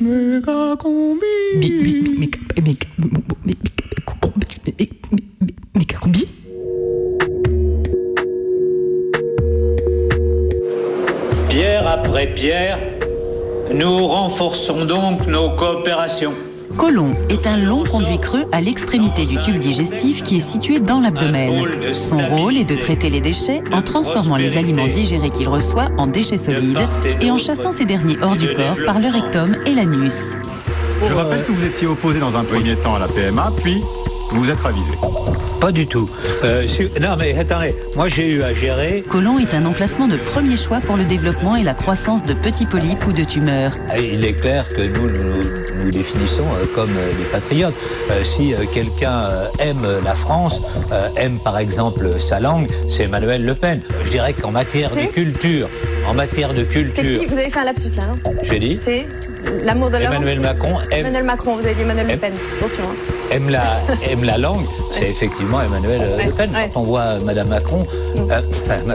Méga combi. Méga combi Pierre après pierre, nous renforçons donc nos coopérations. Colon est un long conduit creux à l'extrémité du tube digestif qui est situé dans l'abdomen. Son rôle est de traiter les déchets en transformant les aliments digérés qu'il reçoit en déchets solides et en chassant ces derniers hors du corps par le rectum et l'anus. Je rappelle que vous étiez opposé dans un premier temps à la PMA, puis vous vous êtes ravisé. Pas du tout. Euh, su- non mais attendez, moi j'ai eu à gérer. Colon est un emplacement de premier choix pour le développement et la croissance de petits polypes ou de tumeurs. Il est clair que nous nous, nous définissons euh, comme euh, des patriotes. Euh, si quelqu'un aime la France, euh, aime par exemple sa langue, c'est Emmanuel Le Pen. Je dirais qu'en matière de culture, en matière de qui culture, Vous avez fait un lapsus là, non j'ai dit, C'est l'amour de la langue Emmanuel Macron aime, Emmanuel Macron, vous avez dit Emmanuel Le Pen. Attention. hein. aime la, aime la langue, c'est effectivement Emmanuel euh, Le Pen. ouais. Quand on voit Madame Macron, euh,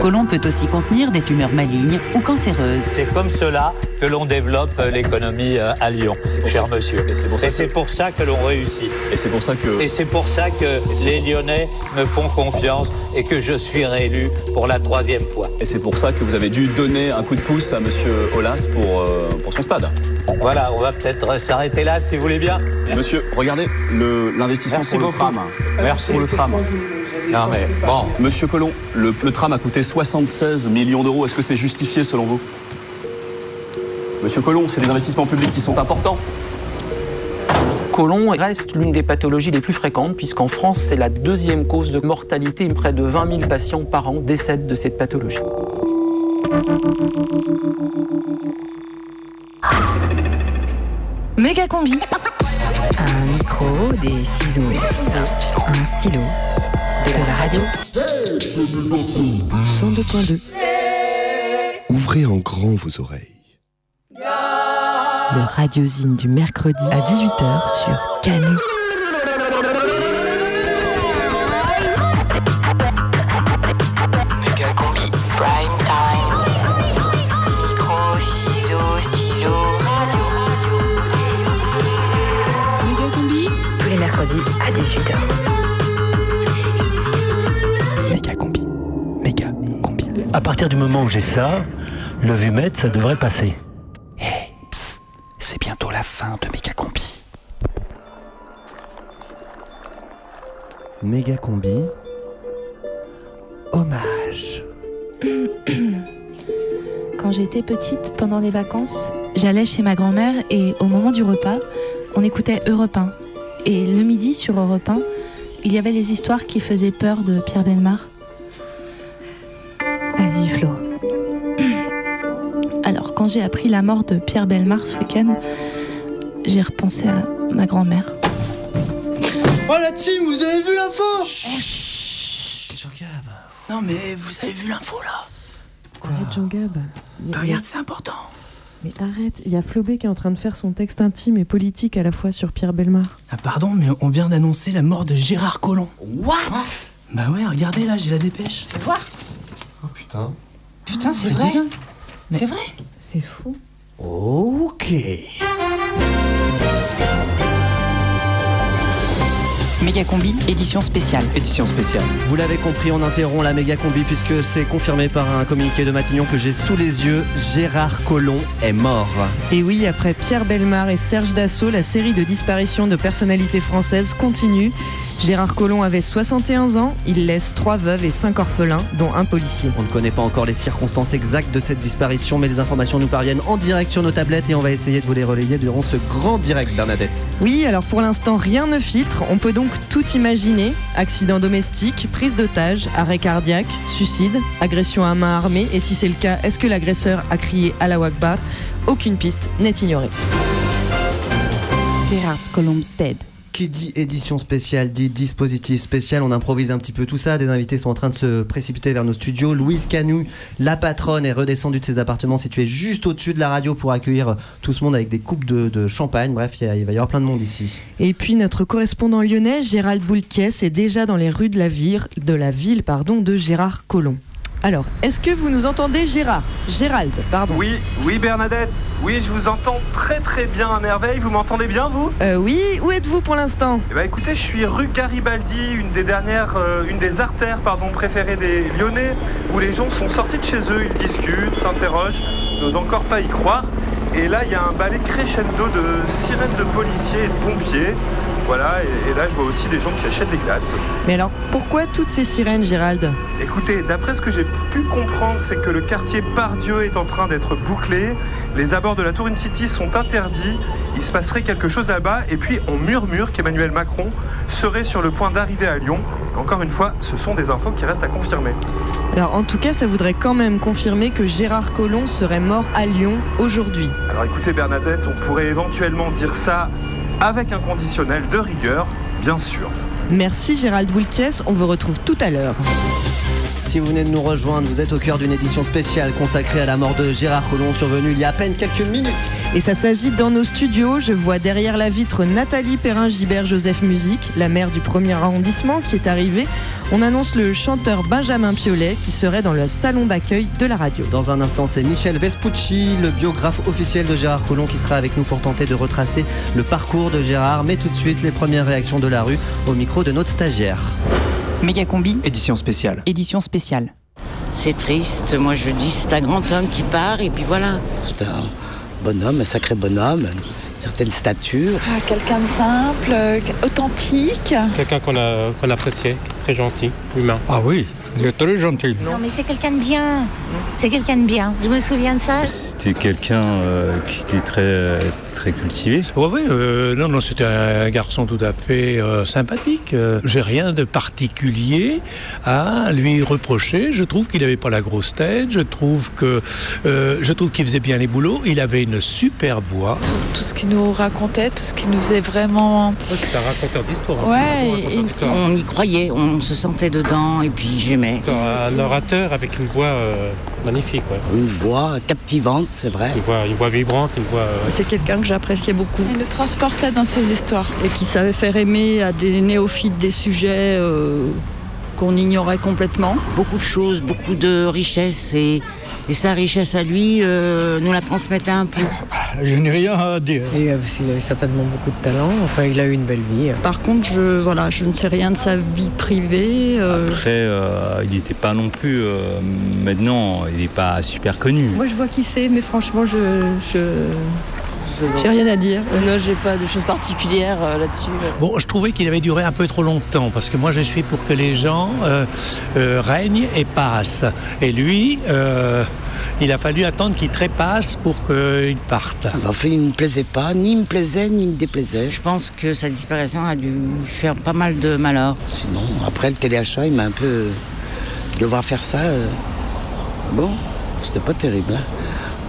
Colon peut aussi contenir des tumeurs malignes ou cancéreuses. C'est comme cela que l'on développe euh, l'économie euh, à Lyon, cher monsieur. Et c'est pour ça que l'on réussit. Et c'est pour ça que... Et c'est pour ça que les Lyonnais me font confiance et que je suis réélu pour la troisième fois. Et c'est pour ça que vous avez dû donner un coup de pouce à Monsieur Olas pour, euh, pour son stade. Voilà, on va peut-être s'arrêter là si vous voulez bien. Monsieur, regardez le- l'investissement Merci pour le tram. Merci. Pour le tram. Non mais bon, Monsieur Collomb, le, le tram a coûté 76 millions d'euros. Est-ce que c'est justifié selon vous? Monsieur Collomb, c'est des investissements publics qui sont importants. Colon reste l'une des pathologies les plus fréquentes puisqu'en France, c'est la deuxième cause de mortalité. Près de 20 000 patients par an décèdent de cette pathologie. Méga combi. Un micro, des ciseaux, un stylo, de la radio. 102.2. Ouvrez en grand vos oreilles. Le radiosine du mercredi à 18h sur Canu. Partir du moment où j'ai ça, le vumètre, ça devrait passer. C'est bientôt la fin de Méga Combi. Méga Combi. Hommage. Quand j'étais petite, pendant les vacances, j'allais chez ma grand-mère et au moment du repas, on écoutait Europe 1. Et le midi sur Europe 1, il y avait les histoires qui faisaient peur de Pierre Belmar. J'ai appris la mort de Pierre Belmar ce week-end, j'ai repensé à ma grand-mère. Oh la team, vous avez vu l'info? Non mais vous avez vu l'info là? Arrête Jean-Gab. Il y a- Regarde, c'est important. Mais arrête, il y a Flobé qui est en train de faire son texte intime et politique à la fois sur Pierre Belmar. Ah, pardon, mais on vient d'annoncer la mort de Gérard Collomb. What? Bah ouais, regardez là, j'ai la dépêche. Fais voir. Oh putain. Putain, c'est vrai. C'est vrai? C'est fou. Ok. Méga combi, édition spéciale. Édition spéciale. Vous l'avez compris, on interrompt la méga combi puisque c'est confirmé par un communiqué de Matignon que j'ai sous les yeux. Gérard Collomb est mort. Et oui, après Pierre Belmar et Serge Dassault, la série de disparitions de personnalités françaises continue. Gérard Collomb avait 61 ans, il laisse trois veuves et cinq orphelins, dont un policier. On ne connaît pas encore les circonstances exactes de cette disparition, mais les informations nous parviennent en direct sur nos tablettes et on va essayer de vous les relayer durant ce grand direct, Bernadette. Oui, alors pour l'instant, rien ne filtre. On peut donc tout imaginer. Accident domestique, prise d'otage, arrêt cardiaque, suicide, agression à main armée. Et si c'est le cas, est-ce que l'agresseur a crié à la Wakbar Aucune piste n'est ignorée. Gérard Colomb's dead. Qui dit édition spéciale dit dispositif spécial. On improvise un petit peu tout ça. Des invités sont en train de se précipiter vers nos studios. Louise Canu, la patronne, est redescendue de ses appartements situés juste au-dessus de la radio pour accueillir tout ce monde avec des coupes de, champagne. Bref, il va y avoir plein de monde ici. Et puis notre correspondant lyonnais, Gérald Boulquiès, est déjà dans les rues de la ville, de la de Gérard Collomb. Alors, est-ce que vous nous entendez Gérard? Gérald, pardon. Oui, oui Bernadette. Oui, je vous entends très très bien à merveille. Vous m'entendez bien, vous? Euh, Oui, où êtes-vous pour l'instant? Eh ben, écoutez, je suis rue Garibaldi, une des dernières, euh, une des artères, pardon, préférées des Lyonnais, où les gens sont sortis de chez eux, ils discutent, s'interrogent, n'osent encore pas y croire. Et là, il y a un balai crescendo de sirènes de policiers et de pompiers. Voilà, et, et là, je vois aussi des gens qui achètent des glaces. Mais alors, pourquoi toutes ces sirènes, Gérald? Écoutez, d'après ce que j'ai pu comprendre, c'est que le quartier Pardieu est en train d'être bouclé. Les abords de la Tour In City sont interdits. Il se passerait quelque chose là-bas. Et puis, on murmure qu'Emmanuel Macron serait sur le point d'arriver à Lyon. Encore une fois, ce sont des infos qui restent à confirmer. Alors, en tout cas, ça voudrait quand même confirmer que Gérard Collomb serait mort à Lyon aujourd'hui. Alors, écoutez, Bernadette, on pourrait éventuellement dire ça avec un conditionnel de rigueur, bien sûr. Merci Gérald Wilkes, on vous retrouve tout à l'heure. Si vous venez de nous rejoindre, vous êtes au cœur d'une édition spéciale consacrée à la mort de Gérard Collomb, survenue il y a à peine quelques minutes. Et ça s'agit dans nos studios. Je vois derrière la vitre Nathalie Perrin-Gibert-Joseph Musique, la maire du premier arrondissement, qui est arrivée. On annonce le chanteur Benjamin Piolet qui serait dans le salon d'accueil de la radio. Dans un instant, c'est Michel Vespucci, le biographe officiel de Gérard Collomb, qui sera avec nous pour tenter de retracer le parcours de Gérard. Mais tout de suite, les premières réactions de la rue au micro de notre stagiaire. Méga combi. Édition spéciale. Édition spéciale. C'est triste. Moi, je dis, c'est un grand homme qui part, et puis voilà. C'est un bonhomme, un sacré bonhomme, une certaine stature. Ah, quelqu'un de simple, euh, authentique. Quelqu'un qu'on a, qu'on appréciait, très gentil, humain. Ah oui, il est très gentil. Non, mais c'est quelqu'un de bien. C'est quelqu'un de bien. Je me souviens de ça. C'était quelqu'un euh, qui était très, très cultivé. Oui, oui, euh, non, non, c'était un garçon tout à fait euh, sympathique. Euh, J'ai rien de particulier à lui reprocher. Je trouve qu'il n'avait pas la grosse tête. Je trouve que, euh, je trouve qu'il faisait bien les boulots. Il avait une super voix. Tout, tout ce qu'il nous racontait, tout ce qui nous faisait vraiment. C'est un raconteur d'histoire. hein. Ouais, et-. On y croyait, on se sentait dedans, et puis j'aimais. Un orateur avec une voix euh, magnifique. ouais. Une voix captivante, c'est vrai. Une voix, une voix vibrante, une voix. euh, C'est quelqu'un que j'appréciais beaucoup. Il le transportait dans ses histoires. Et qui savait faire aimer à des néophytes des sujets euh, qu'on ignorait complètement. Beaucoup de choses, beaucoup de richesses, et, et sa richesse à lui euh, nous la transmettait un peu. Je n'ai rien à dire. Et, euh, qu'il avait certainement beaucoup de talent. Enfin, il a eu une belle vie. Par contre, je, voilà, je ne sais rien de sa vie privée. euh, Après, euh, il n'était pas non plus. euh, maintenant, il n'est pas super connu. Moi, je vois qui c'est, mais franchement, je. J'ai rien à dire. Non, j'ai pas de choses particulières euh, là-dessus. Bon, je trouvais qu'il avait duré un peu trop longtemps parce que moi je suis pour que les gens euh, euh, règnent et passent. Et lui, euh, il a fallu attendre qu'il trépasse pour qu'il parte. Enfin, il ne me plaisait pas, ni il me plaisait, ni il me déplaisait. Je pense que sa disparition a dû faire pas mal de malheur. Sinon, après le téléachat, il m'a un peu. De le voir faire ça, euh, bon, c'était pas terrible. hein.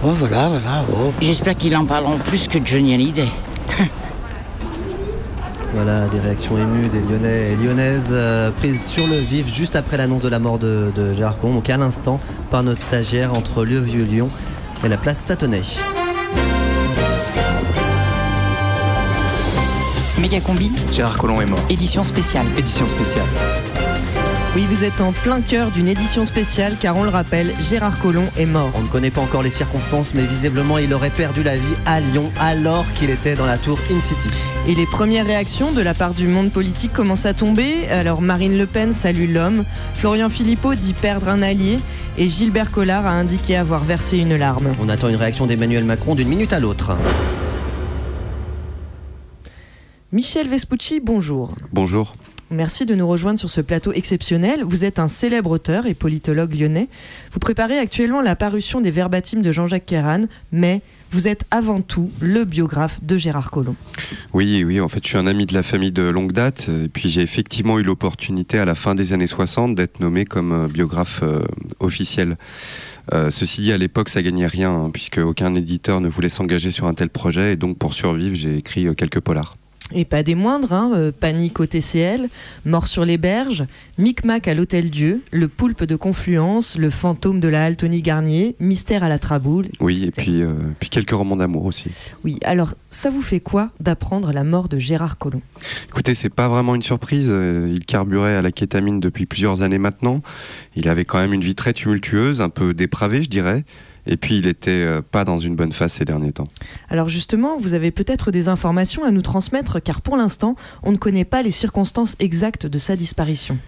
Bon, voilà, voilà. bon. J'espère qu'il en parleront plus que Johnny Hallyday. Voilà, des réactions émues des Lyonnais et Lyonnaises euh, prises sur le vif juste après l'annonce de la mort de, de Gérard Collomb, donc à l'instant par notre stagiaire entre le Vieux-Lyon et la place Satonnet. Méga combi. Gérard Collomb est mort. Édition spéciale. Édition spéciale. Oui, vous êtes en plein cœur d'une édition spéciale car on le rappelle, Gérard Collomb est mort. On ne connaît pas encore les circonstances, mais visiblement il aurait perdu la vie à Lyon alors qu'il était dans la tour In City. Et les premières réactions de la part du monde politique commencent à tomber. Alors Marine Le Pen salue l'homme, Florian Philippot dit perdre un allié et Gilbert Collard a indiqué avoir versé une larme. On attend une réaction d'Emmanuel Macron d'une minute à l'autre. Michel Vespucci, bonjour. Bonjour. Merci de nous rejoindre sur ce plateau exceptionnel. Vous êtes un célèbre auteur et politologue lyonnais. Vous préparez actuellement la parution des verbatims de Jean-Jacques Kéran, mais vous êtes avant tout le biographe de Gérard Collomb. Oui, oui, en fait, je suis un ami de la famille de longue date. Et puis, j'ai effectivement eu l'opportunité à la fin des années 60 d'être nommé comme euh, biographe euh, officiel. Euh, ceci dit, à l'époque, ça gagnait rien, hein, puisque aucun éditeur ne voulait s'engager sur un tel projet. Et donc, pour survivre, j'ai écrit quelques polars. Et pas des moindres, hein, euh, Panique au TCL, Mort sur les berges, Micmac à l'Hôtel Dieu, Le Poulpe de Confluence, Le Fantôme de la Tony Garnier, Mystère à la Traboule. Oui, et puis, euh, puis quelques romans d'amour aussi. Oui, alors ça vous fait quoi d'apprendre la mort de Gérard Collomb? Écoutez, c'est pas vraiment une surprise. euh, Il carburait à la kétamine depuis plusieurs années maintenant. Il avait quand même une vie très tumultueuse, un peu dépravée, je dirais. Et puis, il était euh, pas dans une bonne phase ces derniers temps. Alors justement, vous avez peut-être des informations à nous transmettre, car pour l'instant, on ne connaît pas les circonstances exactes de sa disparition.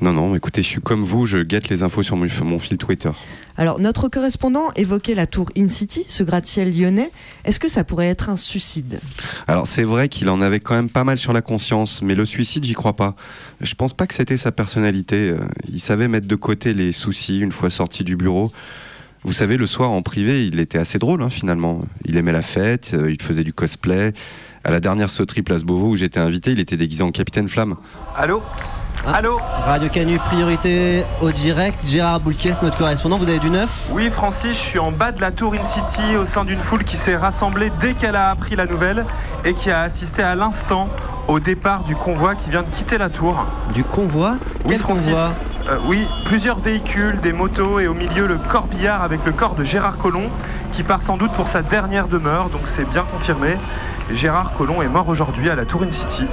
Non, non, écoutez, je suis comme vous, je guette les infos sur mon, mon fil Twitter. Alors notre correspondant évoquait la tour In City, ce gratte-ciel lyonnais. Est-ce que ça pourrait être un suicide? Alors c'est vrai qu'il en avait quand même pas mal sur la conscience, mais le suicide, j'y crois pas. Je pense pas que c'était sa personnalité. Euh, Il savait mettre de côté les soucis une fois sorti du bureau. Vous savez, le soir en privé, il était assez drôle hein, finalement. Il aimait la fête, euh, il faisait du cosplay. À la dernière sauterie Place Beauvau où j'étais invité, il était déguisé en Capitaine Flamme. Allô? Allô Radio Canu, priorité au direct. Gérard Boulquet, notre correspondant, vous avez du neuf Oui, Francis, je suis en bas de la tour In City au sein d'une foule qui s'est rassemblée dès qu'elle a appris la nouvelle et qui a assisté à l'instant au départ du convoi qui vient de quitter la tour. Du convoi Oui, Quel Francis. convoi Euh, oui, plusieurs véhicules, des motos et au milieu le corbillard avec le corps de Gérard Collomb qui part sans doute pour sa dernière demeure, donc c'est bien confirmé. Gérard Collomb est mort aujourd'hui à la tour In City.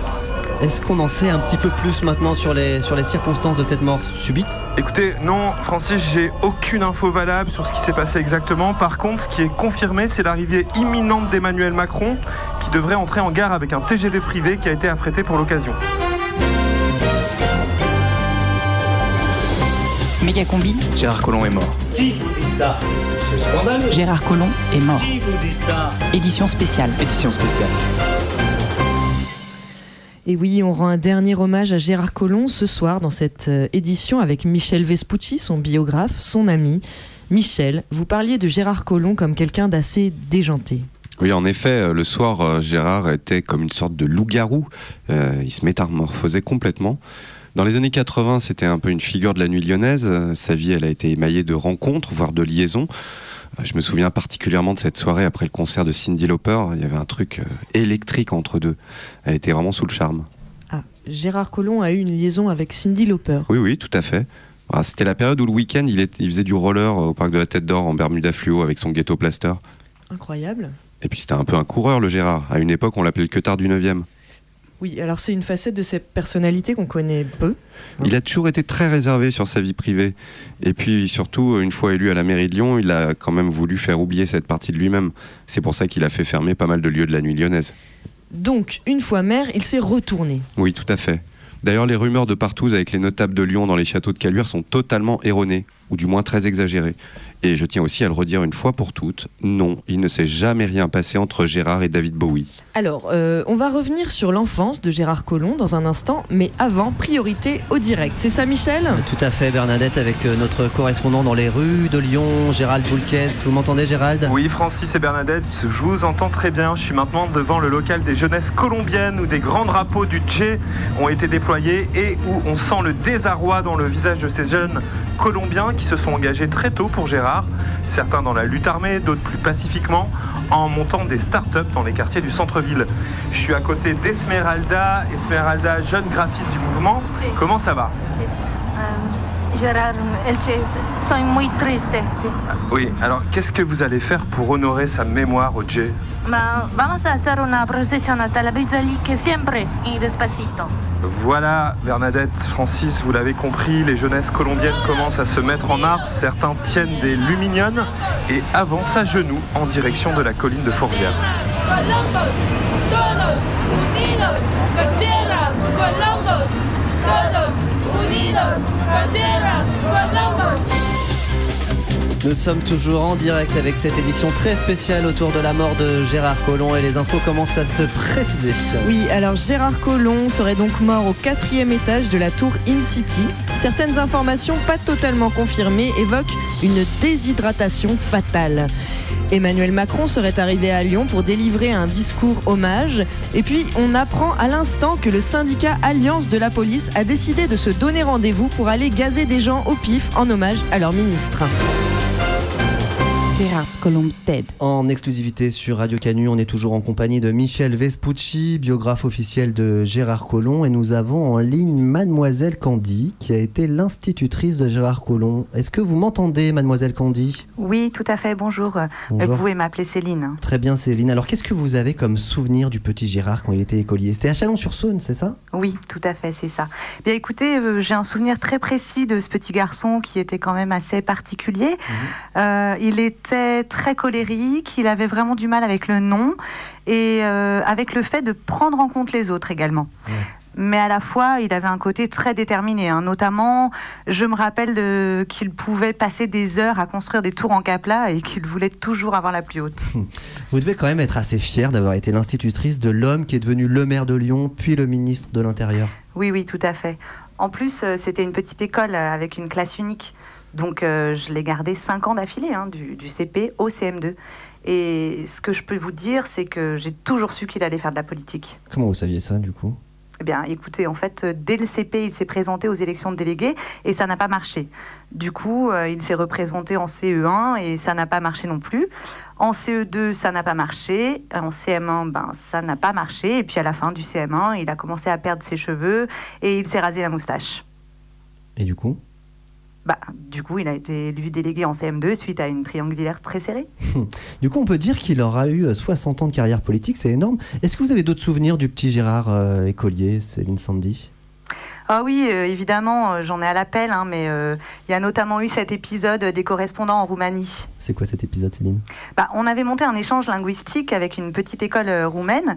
Est-ce qu'on en sait un petit peu plus maintenant sur les, sur les circonstances de cette mort subite? Écoutez, non, Francis, j'ai aucune info valable sur ce qui s'est passé exactement. Par contre, ce qui est confirmé, c'est l'arrivée imminente d'Emmanuel Macron qui devrait entrer en gare avec un TGV privé qui a été affrété pour l'occasion. Méga combi, Gérard Collomb est mort. Qui vous dit ça? C'est scandaleux. Gérard Collomb est mort. Qui vous dit ça Édition spéciale. Édition spéciale. Et oui, on rend un dernier hommage à Gérard Collomb ce soir dans cette euh, édition avec Michel Vespucci, son biographe, son ami. Michel, vous parliez de Gérard Collomb comme quelqu'un d'assez déjanté. Oui, en effet, euh, le soir, euh, Gérard était comme une sorte de loup-garou. Euh, il se métamorphosait complètement. Dans les années 80, c'était un peu une figure de la nuit lyonnaise. Sa vie, elle a été émaillée de rencontres, voire de liaisons. Euh, Je me souviens particulièrement de cette soirée après le concert de Cindy Lauper. Il y avait un truc euh, électrique entre deux. Elle était vraiment sous le charme. Ah, Gérard Collomb a eu une liaison avec Cindy Lauper. Oui, oui, tout à fait. Ah, C'était la période où le week-end, il faisait du roller euh, au parc de la Tête d'Or en Bermuda fluo avec son ghetto plaster. Incroyable. Et puis c'était un peu un coureur, le Gérard. À une époque, on l'appelait le queutard du 9e. Oui, alors c'est une facette de cette personnalité qu'on connaît peu. Il a toujours été très réservé sur sa vie privée. Et puis surtout, une fois élu à la mairie de Lyon, il a quand même voulu faire oublier cette partie de lui-même. C'est pour ça qu'il a fait fermer pas mal de lieux de la nuit lyonnaise. Donc, une fois maire, il s'est retourné. Oui, tout à fait. D'ailleurs, les rumeurs de partout avec les notables de Lyon dans les châteaux de Caluire sont totalement erronées, ou du moins très exagérées. Et je tiens aussi à le redire une fois pour toutes, non, il ne s'est jamais rien passé entre Gérard et David Bowie. Alors, euh, on va revenir sur l'enfance de Gérard Collomb dans un instant, mais avant, priorité au direct. C'est ça, Michel? Tout à fait, Bernadette, avec euh, notre correspondant dans les rues de Lyon, Gérald Boulquet. Vous m'entendez, Gérald? Oui, Francis et Bernadette, je vous entends très bien. Je suis maintenant devant le local des jeunesses colombiennes où des grands drapeaux du Tché ont été déployés et où on sent le désarroi dans le visage de ces jeunes colombiens qui se sont engagés très tôt pour Gérard. Certains dans la lutte armée, d'autres plus pacifiquement, en montant des start-up dans les quartiers du centre-ville. Je suis à côté d'Esmeralda. Esmeralda, jeune graphiste du mouvement. Comment ça va? Gerard Elche, soy muy triste. sí. Oui, alors qu'est-ce que vous allez faire pour honorer sa mémoire au Tché Ma- vamos a hacer una procesión hasta la que siempre y despacito. Voilà, Bernadette, Francis, vous l'avez compris, les jeunesses colombiennes commencent à se mettre en marche. Certains tiennent des lumignones et avancent à genoux en direction de la colline de Fourvière. Columbus, todos unidos con tierra, Columbus, todos unidos Columbus. Nous sommes toujours en direct avec cette édition très spéciale autour de la mort de Gérard Collomb et les infos commencent à se préciser. Oui, alors Gérard Collomb serait donc mort au quatrième étage de la tour In City. Certaines informations pas totalement confirmées évoquent une déshydratation fatale. Emmanuel Macron serait arrivé à Lyon pour délivrer un discours hommage. Et puis, on apprend à l'instant que le syndicat Alliance de la police a décidé de se donner rendez-vous pour aller gazer des gens au pif en hommage à leur ministre. Gerardskolomsted. En exclusivité sur Radio Canu, on est toujours en compagnie de Michel Vespucci, biographe officiel de Gérard Collomb, et nous avons en ligne Mademoiselle Candy, qui a été l'institutrice de Gérard Collomb. Est-ce que vous m'entendez, Mademoiselle Candy? Oui, tout à fait, bonjour. Euh, Bonjour. Vous pouvez m'appeler Céline. Très bien, Céline. Alors, qu'est-ce que vous avez comme souvenir du petit Gérard quand il était écolier? C'était à Chalon-sur-Saône, c'est ça? Oui, tout à fait, c'est ça. Bien écoutez, euh, j'ai un souvenir très précis de ce petit garçon qui était quand même assez particulier. Euh, il très colérique, il avait vraiment du mal avec le non et euh, avec le fait de prendre en compte les autres également. Mais à la fois, il avait un côté très déterminé. hein. Notamment, je me rappelle qu'il pouvait passer des heures à construire des tours en capla et qu'il voulait toujours avoir la plus haute. Vous devez quand même être assez fier d'avoir été l'institutrice de l'homme qui est devenu le maire de Lyon, puis le ministre de l'Intérieur. Oui, oui, tout à fait. En plus, euh, c'était une petite école euh, avec une classe unique. Donc, euh, je l'ai gardé cinq ans d'affilée, hein, du, du CP au CM2. Et ce que je peux vous dire, c'est que j'ai toujours su qu'il allait faire de la politique. Comment vous saviez ça, du coup? Eh bien, écoutez, en fait, euh, dès le CP, il s'est présenté aux élections de délégués et ça n'a pas marché. Du coup, euh, il s'est représenté en CE1 et ça n'a pas marché non plus. En CE2, ça n'a pas marché. En CM1, ben, ça n'a pas marché. Et puis à la fin du CM1, il a commencé à perdre ses cheveux et il s'est rasé la moustache. Et du coup? Bah, du coup, il a été élu délégué en CM2 suite à une triangulaire très serrée. Du coup, on peut dire qu'il aura eu euh, 60 ans de carrière politique, c'est énorme. Est-ce que vous avez d'autres souvenirs du petit Gérard euh, écolier, Céline Sandy? Ah oui, euh, évidemment, euh, j'en ai à l'appel, hein, mais euh, il y a notamment eu cet épisode des correspondants en Roumanie. C'est quoi cet épisode, Céline? Bah, on avait monté un échange linguistique avec une petite école roumaine.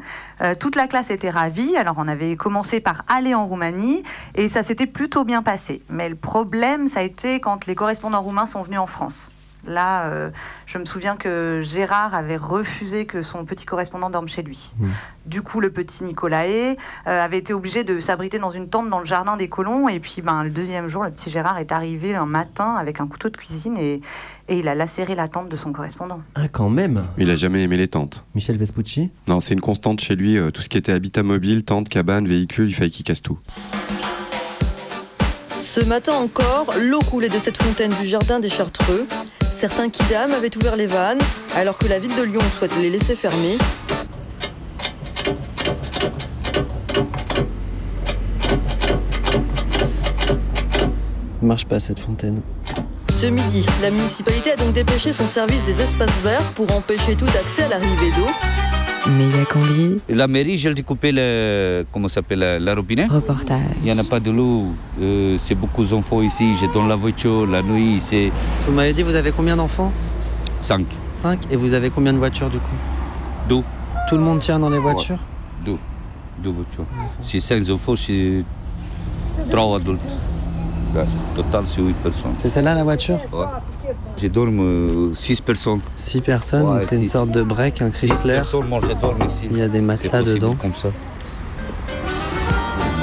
Toute la classe était ravie. Alors, on avait commencé par aller en Roumanie et ça s'était plutôt bien passé. Mais le problème, ça a été quand les correspondants roumains sont venus en France. Là, euh, je me souviens que Gérard avait refusé que son petit correspondant dorme chez lui. Du coup, le petit Nicolae euh, avait été obligé de s'abriter dans une tente dans le jardin des colons. Et puis, ben, le deuxième jour, le petit Gérard est arrivé un matin avec un couteau de cuisine et, et il a lacéré la tente de son correspondant. Ah, quand même Il a jamais aimé les tentes. Michel Vespucci Non, c'est une constante chez lui. euh, tout ce qui était habitat mobile, tente, cabane, véhicule, il fallait qu'il casse tout. Ce matin encore, l'eau coulait de cette fontaine du jardin des Chartreux. Certains kidam avaient ouvert les vannes, alors que la ville de Lyon souhaite les laisser fermer. Marche pas cette fontaine. Ce midi, la municipalité a donc dépêché son service des espaces verts pour empêcher tout accès à l'arrivée d'eau. Méga combi. La mairie, j'ai découpé le, comment ça s'appelle, la, la robinet. Reportage. Il n'y en a pas de l'eau. Euh, c'est beaucoup d'enfants ici. Je donne la voiture la nuit. C'est Vous m'avez dit, vous avez combien d'enfants? 5. 5 Et vous avez combien de voitures du coup? Deux. Tout le monde tient dans les voitures? Deux. Deux voitures. C'est 5 enfants, c'est 3 adultes. Ouais, Total, c'est 8 personnes. C'est celle-là la voiture? Ouais. Je dorme 6 personnes. 6 personnes, Ouais, donc c'est une sorte de break, un Chrysler. moi je ici. Il y a des matelas dedans. comme ça.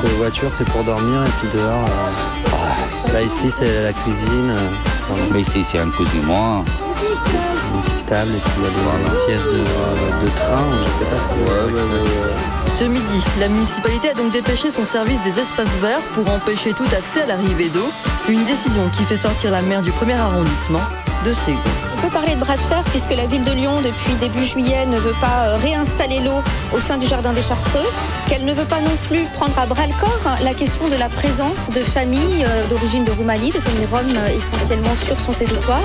Les voitures, c'est pour dormir, et puis dehors, euh, là ici, c'est la cuisine. euh, voilà. Mais ici, c'est un cuisinoir. Une petite table, et puis il y a des, des sièges de, euh, de train, je sais pas ce que Ce midi, la municipalité a donc dépêché son service des espaces verts pour empêcher tout accès à l'arrivée d'eau. Une décision qui fait sortir la maire du premier arrondissement de Ségur. On peut parler de bras de fer puisque la ville de Lyon, depuis début juillet, ne veut pas euh, réinstaller l'eau au sein du jardin des Chartreux, qu'elle ne veut pas non plus prendre à bras le corps la question de la présence de familles euh, d'origine de Roumanie, de familles roms euh, essentiellement sur son territoire.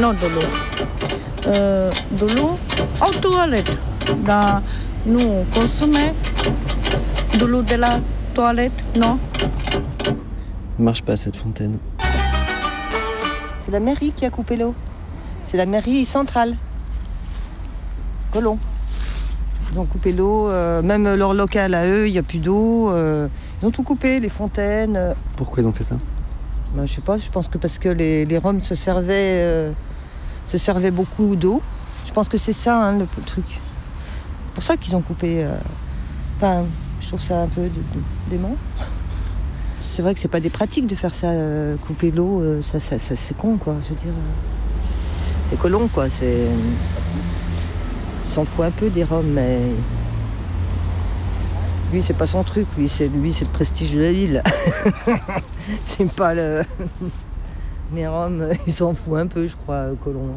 Non, de l'eau. Euh, de l'eau en toilette. Nous, on consommait de l'eau de la toilette, non Marche pas cette fontaine. C'est la mairie qui a coupé l'eau. C'est la mairie centrale. Colomb. Ils ont coupé l'eau, euh, même leur local à eux, il n'y a plus d'eau. euh, ils ont tout coupé, les fontaines. euh. Pourquoi ils ont fait ça Ben, je sais pas, je pense que parce que les, les Roms se servaient, euh, se servaient beaucoup d'eau. Je pense que c'est ça hein, le, le truc. C'est pour ça qu'ils ont coupé. Enfin, je trouve ça un peu dément. C'est vrai que c'est pas des pratiques de faire ça, euh, couper l'eau, euh, ça, ça- ça- c'est con quoi, je veux dire. euh, C'est colon quoi, c'est. Il s'en fout un peu des Roms, mais. Lui, c'est pas son truc, lui, c'est lui, c'est le prestige de la ville. c'est pas le. Les Roms, ils s'en foutent un peu, je crois, colon.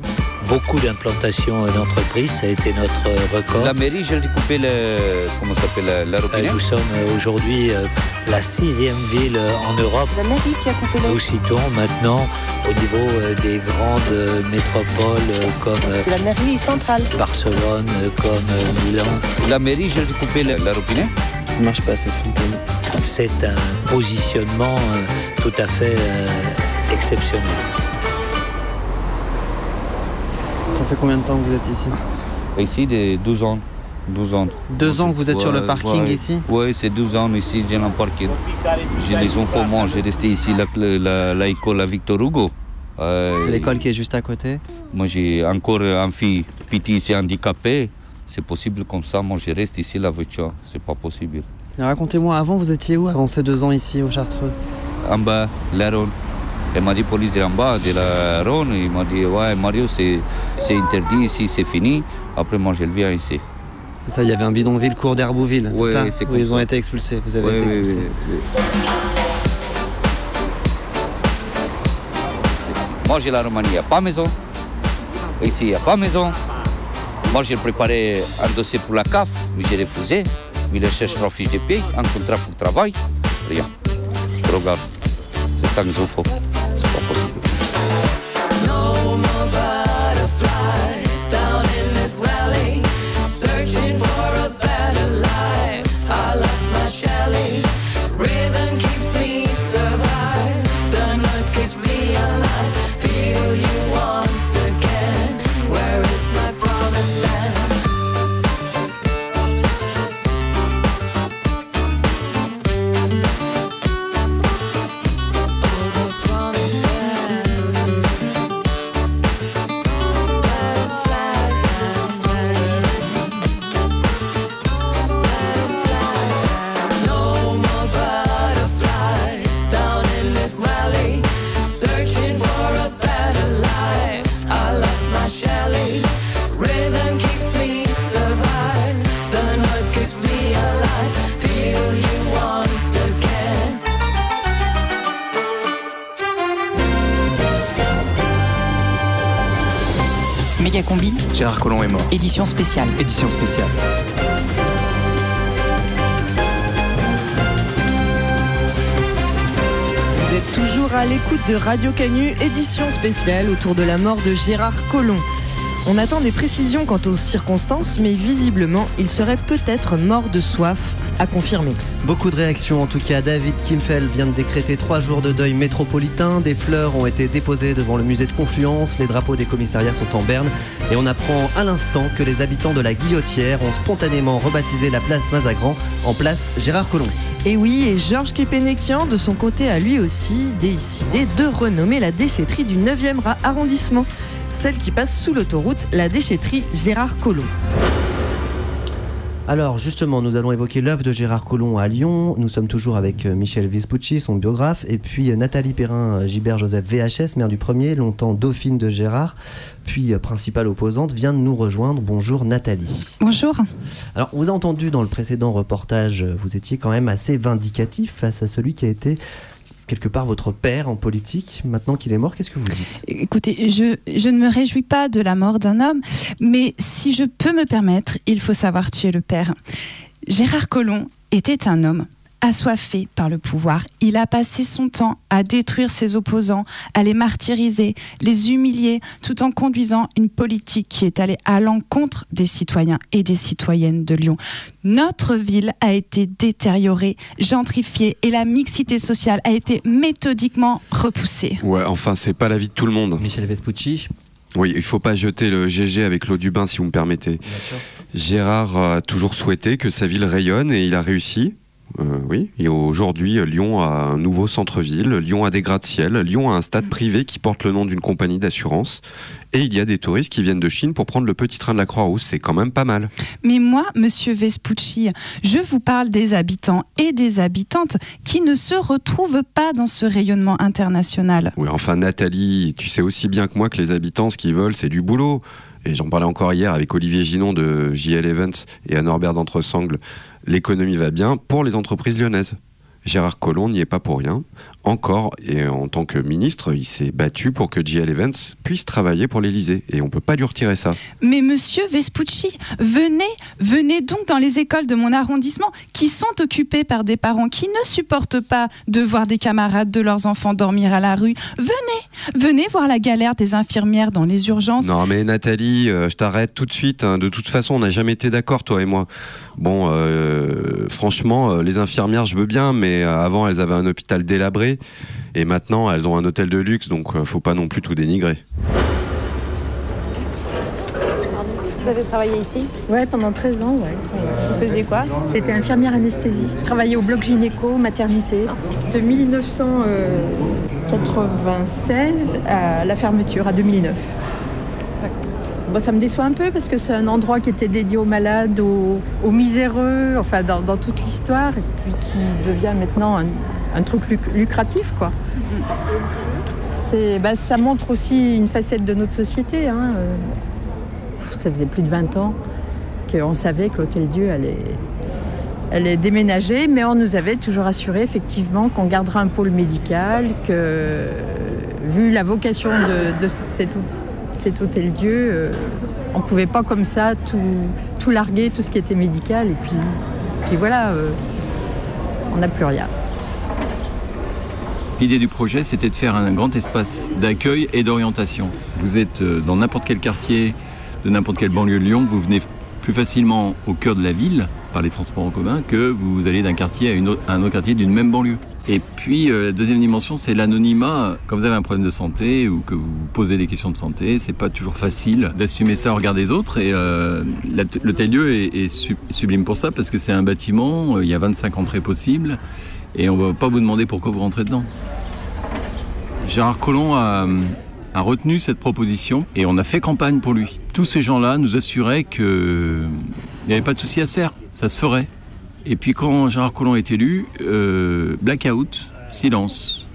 beaucoup d'implantations d'entreprises. Ça a été notre record. La mairie, j'ai découpé le. Comment ça s'appelle la, la robinet Nous sommes aujourd'hui euh, la sixième ville en Europe. La mairie qui a coupé Nous citons maintenant au niveau euh, des grandes euh, métropoles euh, comme C'est la mairie centrale. Barcelone, comme Milan. La mairie, j'ai découpé le, la robinet Ça marche pas cette fontaine. C'est un positionnement euh, tout à fait euh, exceptionnel. Ça fait combien de temps que vous êtes ici? Ici, de 12 ans. 12 ans. Deux ans que vous êtes sur le parking ouais. ici Oui, c'est 12 ans ici, j'ai un parking. J'ai les enfants, moi, j'ai resté ici, l'école la, la, l'école à Victor Hugo. Euh, C'est l'école qui est juste à côté. Moi, j'ai encore un fille petit, c'est handicapé. C'est possible comme ça, moi, je reste ici, la voiture. C'est pas possible. Racontez-moi, avant vous étiez où avant ces deux ans ici au Chartreux En bas, la Rhône. Elle m'a dit, police est en bas de la Rhône. Il m'a dit, ouais, Mario, c'est c'est interdit ici, c'est fini. Après, moi, je le viens ici. C'est ça, il y avait un bidonville cours d'Herbouville, c'est Ouais, ça c'est Où ils ont été expulsés, vous avez Ouais, été expulsés. j'ai la Roumanie, il n'y a pas maison. Ici, il n'y a pas maison. Moi, j'ai préparé un dossier pour la CAF, mais j'ai refusé. Il cherche trois fiches de paye, un contrat pour travail. Rien. Regarde, c'est ça qu'il nous faut. Gérard Collomb est mort. édition spéciale. Édition spéciale. Vous êtes toujours à l'écoute de Radio Canu, édition spéciale autour de la mort de Gérard Collomb. On attend des précisions quant aux circonstances, mais visiblement, il serait peut-être mort de soif, à confirmer. Beaucoup de réactions en tout cas. David Kimfel vient de décréter trois jours de deuil métropolitain. Des fleurs ont été déposées devant le musée de Confluence. Les drapeaux des commissariats sont en berne. Et on apprend à l'instant que les habitants de la Guillotière ont spontanément rebaptisé la place Mazagran en place Gérard Collomb. Et oui, et Georges Kepenekian, de son côté, a lui aussi décidé de renommer la déchetterie du 9e ra- arrondissement, celle qui passe sous l'autoroute, la déchetterie Gérard Collomb. Alors justement, nous allons évoquer l'œuvre de Gérard Collomb à Lyon. Nous sommes toujours avec euh, Michel Vespucci, son biographe, et puis euh, Nathalie Perrin, euh, Gilbert Joseph VHS, maire du premier, longtemps dauphine de Gérard, puis principale opposante, vient de nous rejoindre. Bonjour Nathalie. Bonjour. Alors, on vous a entendu dans le précédent reportage, vous étiez quand même assez vindicatif face à celui qui a été quelque part votre père en politique. Maintenant qu'il est mort, qu'est-ce que vous dites? Écoutez, je, je ne me réjouis pas de la mort d'un homme, mais si je peux me permettre, il faut savoir tuer le père. Gérard Collomb était un homme assoiffé par le pouvoir. Il a passé son temps à détruire ses opposants, à les martyriser, les humilier, tout en conduisant une politique qui est allée à l'encontre des citoyens et des citoyennes de Lyon. Notre ville a été détériorée, gentrifiée et la mixité sociale a été méthodiquement repoussée. Ouais, enfin, c'est pas l'avis de tout le monde. Michel Vespucci. Oui, il faut pas jeter le GG avec l'eau du bain, si vous me permettez. Gérard a toujours souhaité que sa ville rayonne et il a réussi. Euh, oui, et aujourd'hui, Lyon a un nouveau centre-ville, Lyon a des gratte-ciel, Lyon a un stade privé qui porte le nom d'une compagnie d'assurance, et il y a des touristes qui viennent de Chine pour prendre le petit train de la Croix-Rousse, c'est quand même pas mal. Mais moi, monsieur Vespucci, je vous parle des habitants et des habitantes qui ne se retrouvent pas dans ce rayonnement international. Oui, enfin Nathalie, tu sais aussi bien que moi que les habitants, ce qu'ils veulent, c'est du boulot. Et j'en parlais encore hier avec Olivier Ginon de JL Events et à Norbert d'Entresangles. L'économie va bien pour les entreprises lyonnaises. Gérard Collomb n'y est pas pour rien. Encore, et en tant que ministre, il s'est battu pour que J.L. Evans puisse travailler pour l'Élysée. Et on ne peut pas lui retirer ça. Mais monsieur Vespucci, venez, venez donc dans les écoles de mon arrondissement qui sont occupées par des parents qui ne supportent pas de voir des camarades de leurs enfants dormir à la rue. Venez, venez voir la galère des infirmières dans les urgences. Non mais Nathalie, euh, je t'arrête tout de suite. hein. De toute façon, on n'a jamais été d'accord, toi et moi. Bon, euh, franchement, euh, les infirmières, je veux bien, mais euh, avant, elles avaient un hôpital délabré. Et maintenant, elles ont un hôtel de luxe, donc faut pas non plus tout dénigrer. Vous avez travaillé ici? Ouais, pendant 13 ans, ouais. Vous faisiez quoi? J'étais infirmière anesthésiste. Je travaillais au bloc gynéco, maternité. De 1996 à la fermeture, à 2009. Bon, ça me déçoit un peu parce que c'est un endroit qui était dédié aux malades, aux, miséreux, enfin dans, toute l'histoire, et puis qui devient maintenant un, truc luc- lucratif, quoi. Bah, ça montre aussi une facette de notre société. hein, euh, ça faisait plus de 20 ans qu'on savait que l'Hôtel Dieu allait, allait déménager, mais on nous avait toujours assuré effectivement qu'on gardera un pôle médical, que vu la vocation de, de cet, cet Hôtel Dieu, euh, on ne pouvait pas comme ça tout, larguer, tout ce qui était médical, et puis, voilà, euh, on n'a plus rien. L'idée du projet, c'était de faire un grand espace d'accueil et d'orientation. Vous êtes euh, dans n'importe quel quartier de n'importe quelle banlieue de Lyon, vous venez plus facilement au cœur de la ville par les transports en commun que vous allez d'un quartier à un autre quartier d'une même banlieue. Et puis, euh, la deuxième dimension, c'est l'anonymat. Quand vous avez un problème de santé ou que vous posez des questions de santé, c'est pas toujours facile d'assumer ça au regard des autres. Et euh, l'hôtel Dieu est, est su- sublime pour ça parce que c'est un bâtiment, euh, il y a 25 entrées possibles et on va pas vous demander pourquoi vous rentrez dedans. Gérard Collomb a, a retenu cette proposition et on a fait campagne pour lui. Tous ces gens-là nous assuraient qu'il n'y avait pas de souci à se faire, ça se ferait. Et puis quand Gérard Collomb est élu, euh, blackout, silence.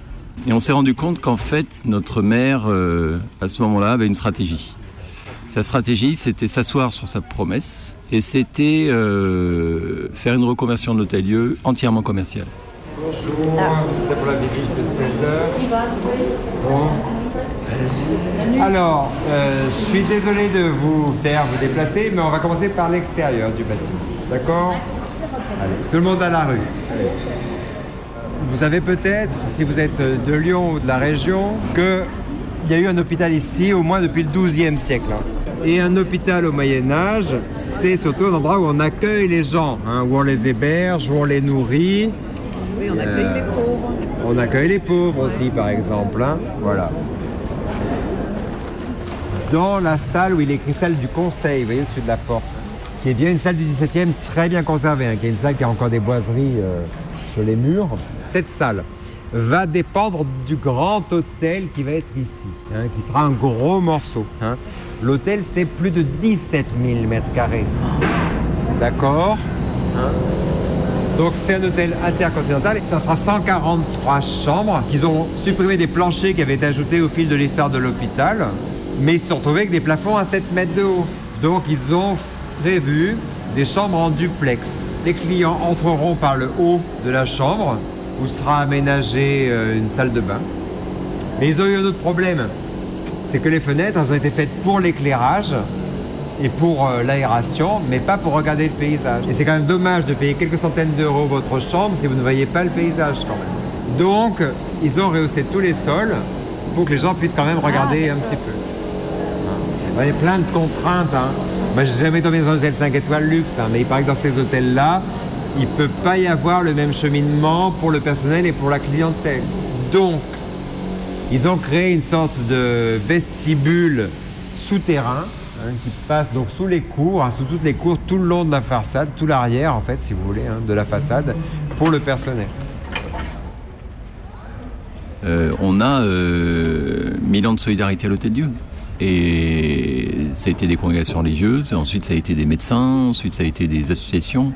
Et on s'est rendu compte qu'en fait, notre maire, euh, à ce moment-là, avait une stratégie. Sa stratégie, c'était s'asseoir sur sa promesse et c'était euh, faire une reconversion de l'hôtel-lieu entièrement commerciale. Bonjour, c'était pour la visite de 16h. Bon. Alors, je suis désolé de vous faire vous déplacer, mais on va commencer par l'extérieur du bâtiment. D'accord? Allez, tout le monde à la rue. Allez. Vous savez peut-être, si vous êtes de Lyon ou de la région, qu'il y a eu un hôpital ici au moins depuis le XIIe siècle. hein. Et un hôpital au Moyen Âge, c'est surtout un endroit où on accueille les gens, hein, où on les héberge, où on les nourrit. Oui, on accueille Euh, les pauvres. On accueille les pauvres aussi, par exemple. hein. Voilà. Dans la salle où il est écrit salle du conseil, vous voyez, au-dessus de la porte, qui est bien une salle du 17e très bien conservée, hein, qui est une salle qui a encore des boiseries euh, sur les murs. Cette salle va dépendre du grand hôtel qui va être ici, hein, qui sera un gros morceau. hein. L'hôtel, c'est plus de 17 000 mètres carrés. D'accord? Donc c'est un hôtel intercontinental et ça sera 143 chambres. Ils ont supprimé des planchers qui avaient été ajoutés au fil de l'histoire de l'hôpital, mais ils se sont retrouvés avec des plafonds à 7 mètres de haut. Donc ils ont prévu des chambres en duplex. Les clients entreront par le haut de la chambre où sera aménagée euh, une salle de bain. Mais ils ont eu un autre problème, c'est que les fenêtres ont été faites pour l'éclairage et pour euh, l'aération, mais pas pour regarder le paysage. Et c'est quand même dommage de payer quelques centaines d'euros votre chambre si vous ne voyez pas le paysage quand même. Donc, ils ont rehaussé tous les sols pour que les gens puissent quand même regarder un petit peu. Y a plein de contraintes. Hein. Moi, j'ai jamais tombé dans un hôtel 5 étoiles luxe, hein, mais il paraît que dans ces hôtels-là, il ne peut pas y avoir le même cheminement pour le personnel et pour la clientèle. Donc, ils ont créé une sorte de vestibule souterrain hein, qui passe donc sous les cours, hein, sous toutes les cours, tout le long de la façade, tout l'arrière en fait, si vous voulez, de la façade, pour le personnel. Euh, on a euh, mille ans de solidarité à l'Hôtel Dieu. Et ça a été des congrégations religieuses, ensuite ça a été des médecins, ensuite ça a été des associations.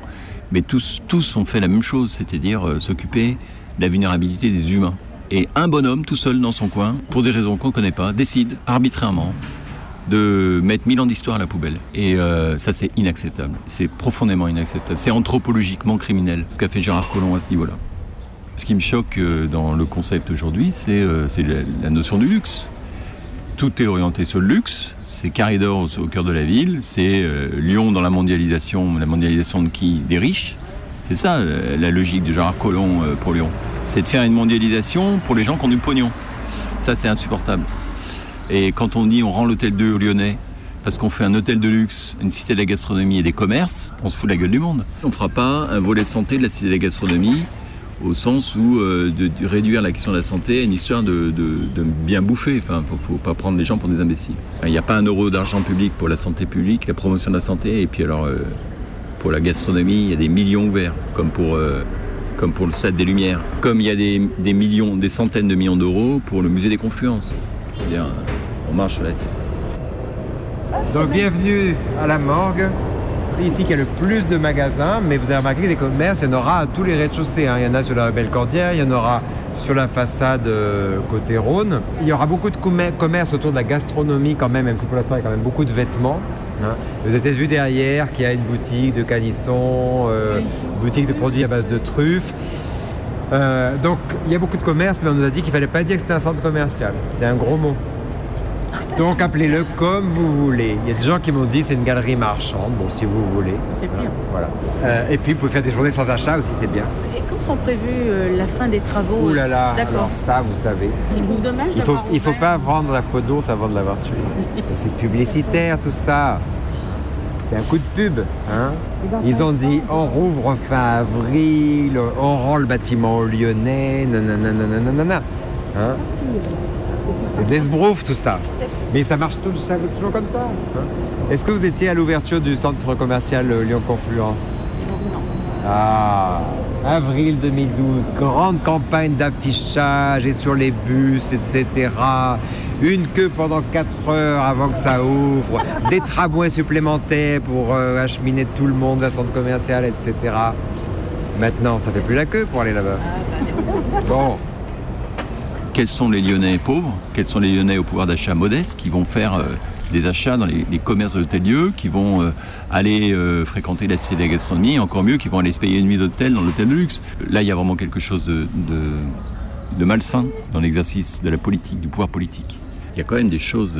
Mais tous, tous ont fait la même chose, c'est-à-dire euh, s'occuper de la vulnérabilité des humains. Et un bonhomme, tout seul dans son coin, pour des raisons qu'on ne connaît pas, décide arbitrairement de mettre mille ans d'histoire à la poubelle. Et euh, ça, c'est inacceptable. C'est profondément inacceptable. C'est anthropologiquement criminel, ce qu'a fait Gérard Collomb à ce niveau-là. Ce qui me choque euh, dans le concept aujourd'hui, c'est la notion du luxe. Tout est orienté sur le luxe. C'est Carré d'Or au, cœur de la ville. C'est euh, Lyon dans la mondialisation. La mondialisation de qui Des riches. C'est ça euh, la logique de Gérard Collomb euh, pour Lyon. C'est de faire une mondialisation pour les gens qui ont du pognon. Ça, c'est insupportable. Et quand on dit on rend l'hôtel 2 aux Lyonnais parce qu'on fait un hôtel de luxe, une cité de la gastronomie et des commerces, on se fout de la gueule du monde. On ne fera pas un volet santé de la cité de la gastronomie au sens où euh, de, réduire la question de la santé à une histoire de, bien bouffer. Enfin, faut, faut pas prendre les gens pour des imbéciles. Il n'y a pas un euro d'argent public pour la santé publique, la promotion de la santé, et puis alors euh, pour la gastronomie, il y a des millions ouverts, comme pour euh, comme pour le Stade des Lumières, comme il y a des, des millions, des centaines de millions d'euros pour le musée des Confluences. On marche sur la tête. Donc bienvenue à la morgue. C'est ici qu'il y a le plus de magasins, mais vous avez remarqué que des commerces, il y en aura à tous les rez-de-chaussée. hein. Il y en a sur la belle Cordière, il y en aura sur la façade euh, côté Rhône. Il y aura beaucoup de commer- commerces autour de la gastronomie quand même, même si pour l'instant il y a quand même beaucoup de vêtements. hein. Vous avez peut-être vu derrière qu'il y a une boutique de canissons, euh, une boutique de produits à base de truffes. Euh, donc il y a beaucoup de commerces, mais on nous a dit qu'il fallait pas dire que c'était un centre commercial. C'est un gros mot. Donc appelez-le comme vous voulez. Il y a des gens qui m'ont dit c'est une galerie marchande. Bon, si vous voulez. C'est pire. Voilà. Euh, et puis vous pouvez faire des journées sans achat aussi, c'est bien. Et quand sont prévus euh, la fin des travaux? Ouh là là. D'accord. Alors ça, vous savez. Je trouve dommage Il faut, il faut pas vendre la peau d'ours avant de l'avoir tué. C'est publicitaire tout ça. C'est un coup de pub. Hein Ils ont dit on rouvre fin avril, on rend le bâtiment aux Lyonnais, nanana, nanana, nanana. Hein c'est de l'esbrouf tout ça. Mais ça marche tout- toujours comme ça. Est-ce que vous étiez à l'ouverture du centre commercial euh, Lyon Confluence? Ah, avril 2012, grande campagne d'affichage et sur les bus, etc. Une queue pendant 4 heures avant que ça ouvre, des tramways supplémentaires pour euh, acheminer tout le monde vers le centre commercial, etc. Maintenant, ça fait plus la queue pour aller là-bas. Bon, Quels sont les Lyonnais pauvres Quels sont les Lyonnais au pouvoir d'achat modeste qui vont faire euh, des achats dans les, les commerces lieu, qui vont euh, aller euh, fréquenter la cité gastronomie, encore mieux, qui vont aller se payer une nuit d'hôtel dans l'hôtel de luxe. Là, il y a vraiment quelque chose de, malsain dans l'exercice de la politique, du pouvoir politique. Il y a quand même des choses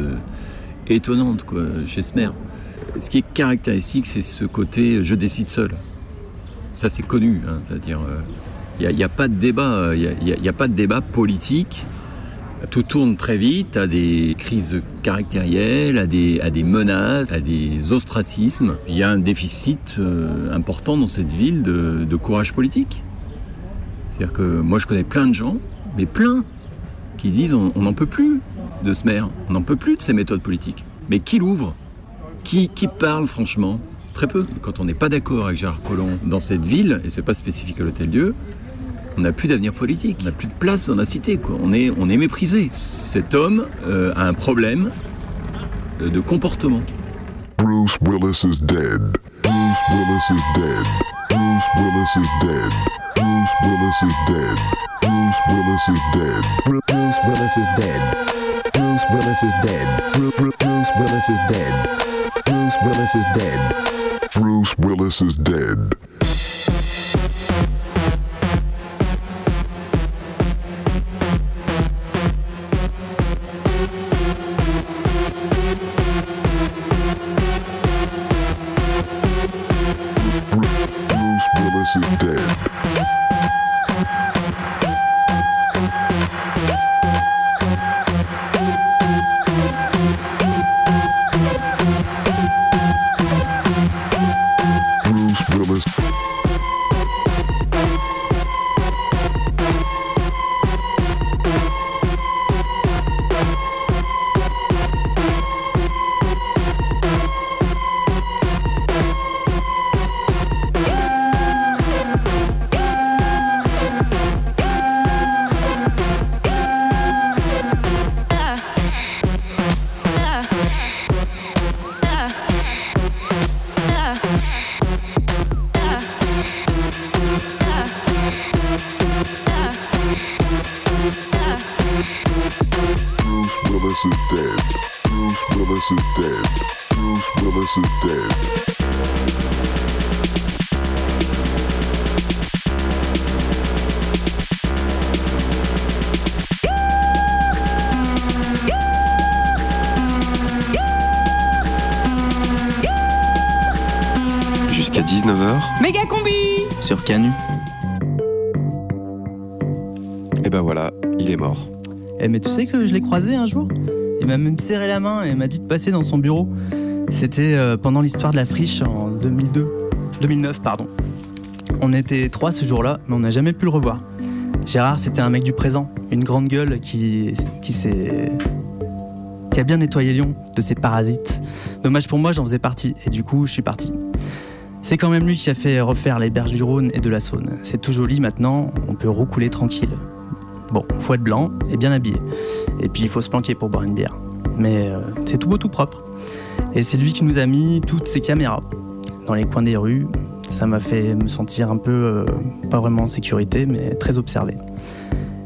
étonnantes quoi, chez maire. Ce qui est caractéristique, c'est ce côté je décide seul. Ça, c'est connu. hein, C'est-à-dire, il n'y a, pas de débat. euh, y a pas de débat politique. Tout tourne très vite à des crises caractérielles, à des, des menaces, à des ostracismes. Il y a un déficit euh, important dans cette ville de, courage politique. C'est-à-dire que moi, je connais plein de gens, mais plein, qui disent on n'en peut plus de ce maire, on n'en peut plus de ces méthodes politiques. Mais qui l'ouvre? Qui, qui parle franchement? Très peu. Quand on n'est pas d'accord avec Gérard Collomb dans cette ville, et c'est pas spécifique à l'Hôtel-Dieu, on n'a plus d'avenir politique, on n'a plus de place dans la cité. Quoi. On, est, on est méprisé. Cet homme euh, a un problème euh, de comportement. Bruce Willis is dead. Bruce Willis is dead. Bruce Willis is dead. Bruce Willis is dead. Bruce Willis is dead. Bru- Bruce Willis is dead. Bruce Willis is dead. Bru- Bru- Bruce Willis is dead. Bruce Willis is dead. Bruce Willis is dead. Willis is dead. Bruce Jusqu'à 19h. Méga combi Sur Canu. Et ben voilà, il est mort. Eh mais tu sais que je l'ai croisé un jour? Il m'a même serré la main et m'a dit de passer dans son bureau. C'était euh, pendant l'histoire de la friche en 2002. 2009, pardon. On était trois ce jour-là, mais on n'a jamais pu le revoir. Gérard, c'était un mec du présent, une grande gueule qui, qui s'est qui a bien nettoyé Lyon de ses parasites. Dommage pour moi, j'en faisais partie, et du coup, je suis parti. C'est quand même lui qui a fait refaire les berges du Rhône et de la Saône. C'est tout joli maintenant, on peut roucouler tranquille. Bon, faut être blanc et bien habillé. Et puis il faut se planquer pour boire une bière. Mais euh, c'est tout beau, tout propre. Et c'est lui qui nous a mis toutes ces caméras dans les coins des rues. Ça m'a fait me sentir un peu, euh, pas vraiment en sécurité, mais très observé.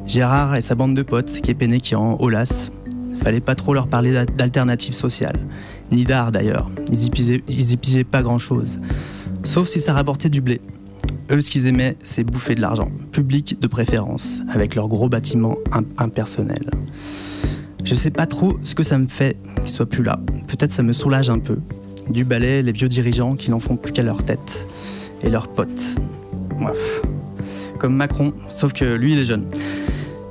Gérard et sa bande de potes, qui est qui en Olas, fallait pas trop leur parler d'a- d'alternatives sociales, ni d'art d'ailleurs. Ils y pisaient, ils y pisaient pas grand chose, sauf si ça rapportait du blé. Eux, ce qu'ils aimaient, c'est bouffer de l'argent, public de préférence, avec leurs gros bâtiments im- impersonnels. Je sais pas trop ce que ça me fait qu'ils soient plus là. Peut-être ça me soulage un peu. Du balai, les vieux dirigeants qui n'en font plus qu'à leur tête. Et leurs potes. Bref. Comme Macron, sauf que lui, il est jeune.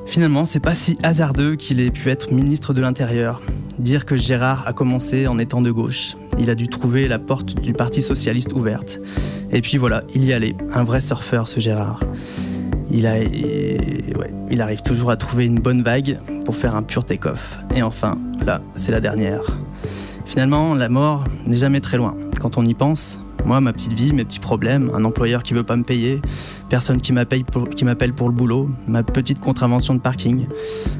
Finalement, c'est pas si hasardeux qu'il ait pu être ministre de l'Intérieur. Dire que Gérard a commencé en étant de gauche. Il a dû trouver la porte du Parti Socialiste ouverte. Et puis voilà, il y allait. Un vrai surfeur, ce Gérard. Il, a, il arrive toujours à trouver une bonne vague pour faire un pur take-off. Et enfin, là, c'est la dernière. Finalement, la mort n'est jamais très loin. Quand on y pense, moi, ma petite vie, mes petits problèmes, un employeur qui veut pas me payer, personne qui m'appelle pour, le boulot, ma petite contravention de parking.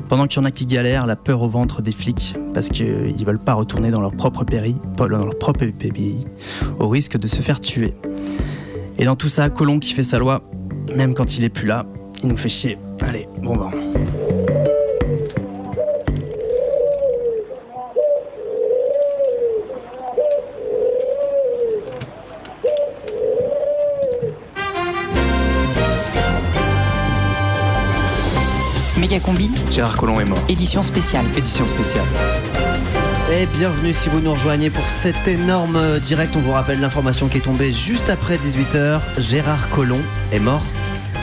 Pendant qu'il y en a qui galèrent, la peur au ventre des flics, parce qu'ils veulent pas retourner dans leur propre pays, dans leur propre pays, au risque de se faire tuer. Et dans tout ça, Colomb qui fait sa loi, même quand il est plus là, il nous fait chier. Allez, bon ben. Combi, Gérard Collomb est mort. édition spéciale. Édition spéciale. Et bienvenue si vous nous rejoignez pour cet énorme euh, direct. On vous rappelle l'information qui est tombée juste après 18h. Gérard Collomb est mort.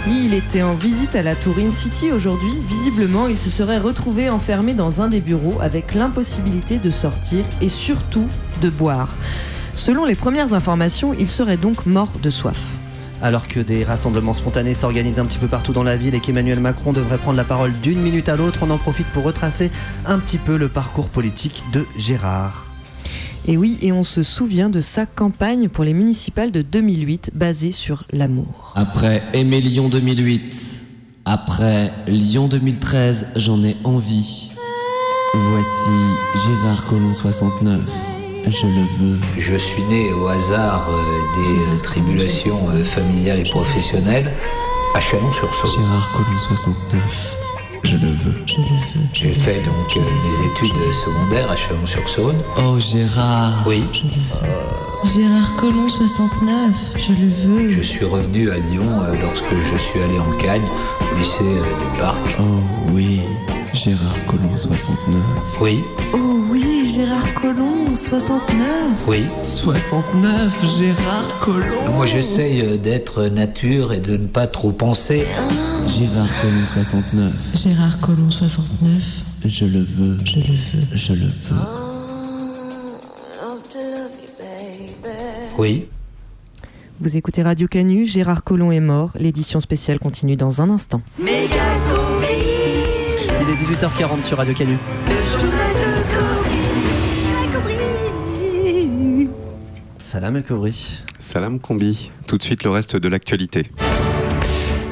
Oui, il était en visite à la Tourine City aujourd'hui. Visiblement, il se serait retrouvé enfermé dans un des bureaux avec l'impossibilité de sortir et surtout de boire. Selon les premières informations, il serait donc mort de soif. Alors que des rassemblements spontanés s'organisent un petit peu partout dans la ville et qu'Emmanuel Macron devrait prendre la parole d'une minute à l'autre, on en profite pour retracer un petit peu le parcours politique de Gérard. Et oui, et on se souvient de sa campagne pour les municipales de 2008 basée sur l'amour. Après Aimer Lyon 2008, après Lyon 2013, j'en ai envie. Voici Gérard Collomb 69. Je le veux. Je suis né au hasard euh, des euh, tribulations euh, familiales et professionnelles à Chalon-sur-Saône. Gérard Collomb 69. Je le veux. Je le veux. J'ai fait donc euh, mes études secondaires à Chalon-sur-Saône. Oh Gérard. Oui. Gérard Collomb 69. Je le veux. Je suis revenu à Lyon euh, lorsque je suis allé en Cagne, au lycée euh, du Parc. Oh oui. Gérard Collomb 69. Oui, Oh oui, Gérard Collomb 69. oui. 69, Gérard Collomb. Moi j'essaye euh, d'être nature et de ne pas trop penser. Gérard Collomb 69. Gérard Collomb 69. Je le veux. Je le veux. Je le veux. Oui. Vous écoutez Radio Canu, Gérard Collomb est mort. L'édition spéciale continue dans un instant. Il est 18h40 sur Radio Canu. Salam El Kobri. Salam Combi. Tout de suite le reste de l'actualité.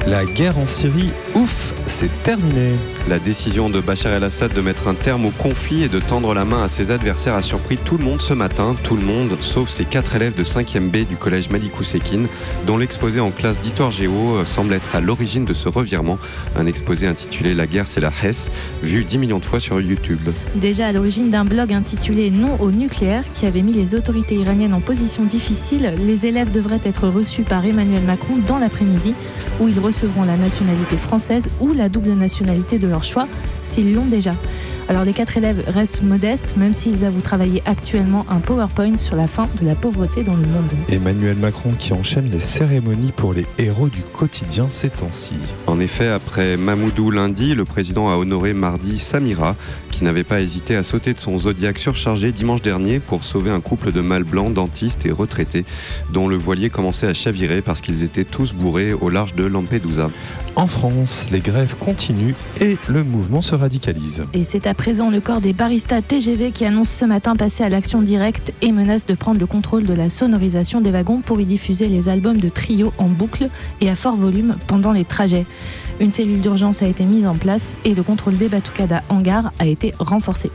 La guerre en Syrie, ouf, c'est terminé. La décision de Bachar el-Assad de mettre un terme au conflit et de tendre la main à ses adversaires a surpris tout le monde ce matin, tout le monde, sauf ces quatre élèves de 5e B du collège Malikou Sekine, dont l'exposé en classe d'histoire géo euh, semble être à l'origine de ce revirement. Un exposé intitulé La guerre c'est la Hesse, vu 10 millions de fois sur YouTube. Déjà à l'origine d'un blog intitulé Non au nucléaire qui avait mis les autorités iraniennes en position difficile, les élèves devraient être reçus par Emmanuel Macron dans l'après-midi où ils recevront la nationalité française ou la double nationalité de leur choix. s'ils l'ont déjà. Alors les quatre élèves restent modestes, même s'ils avouent travailler actuellement un PowerPoint sur la fin de la pauvreté dans le monde. Emmanuel Macron qui enchaîne les cérémonies pour les héros du quotidien ces temps-ci. En effet, après Mamoudou lundi, le président a honoré mardi Samira, qui n'avait pas hésité à sauter de son zodiaque surchargé dimanche dernier pour sauver un couple de mâles blancs, dentistes et retraités, dont le voilier commençait à chavirer parce qu'ils étaient tous bourrés au large de Lampedusa. En France, les grèves continuent et le mouvement se radicalise. Et c'est à présent le corps des baristas TGV qui annonce ce matin passer à l'action directe et menace de prendre le contrôle de la sonorisation des wagons pour y diffuser les albums de trio en boucle et à fort volume pendant les trajets. Une cellule d'urgence a été mise en place et le contrôle des batucadas en gare a été renforcé.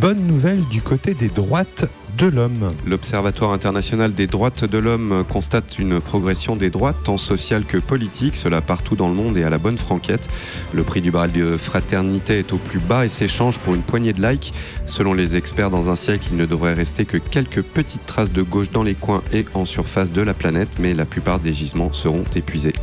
Bonne nouvelle du côté des droites de l'homme. L'Observatoire international des droites de l'homme constate une progression des droites, tant sociales que politiques, cela partout dans le monde et à la bonne franquette. Le prix du baril de fraternité est au plus bas et s'échange pour une poignée de likes. Selon les experts, dans un siècle, il ne devrait rester que quelques petites traces de gauche dans les coins et en surface de la planète, mais la plupart des gisements seront épuisés.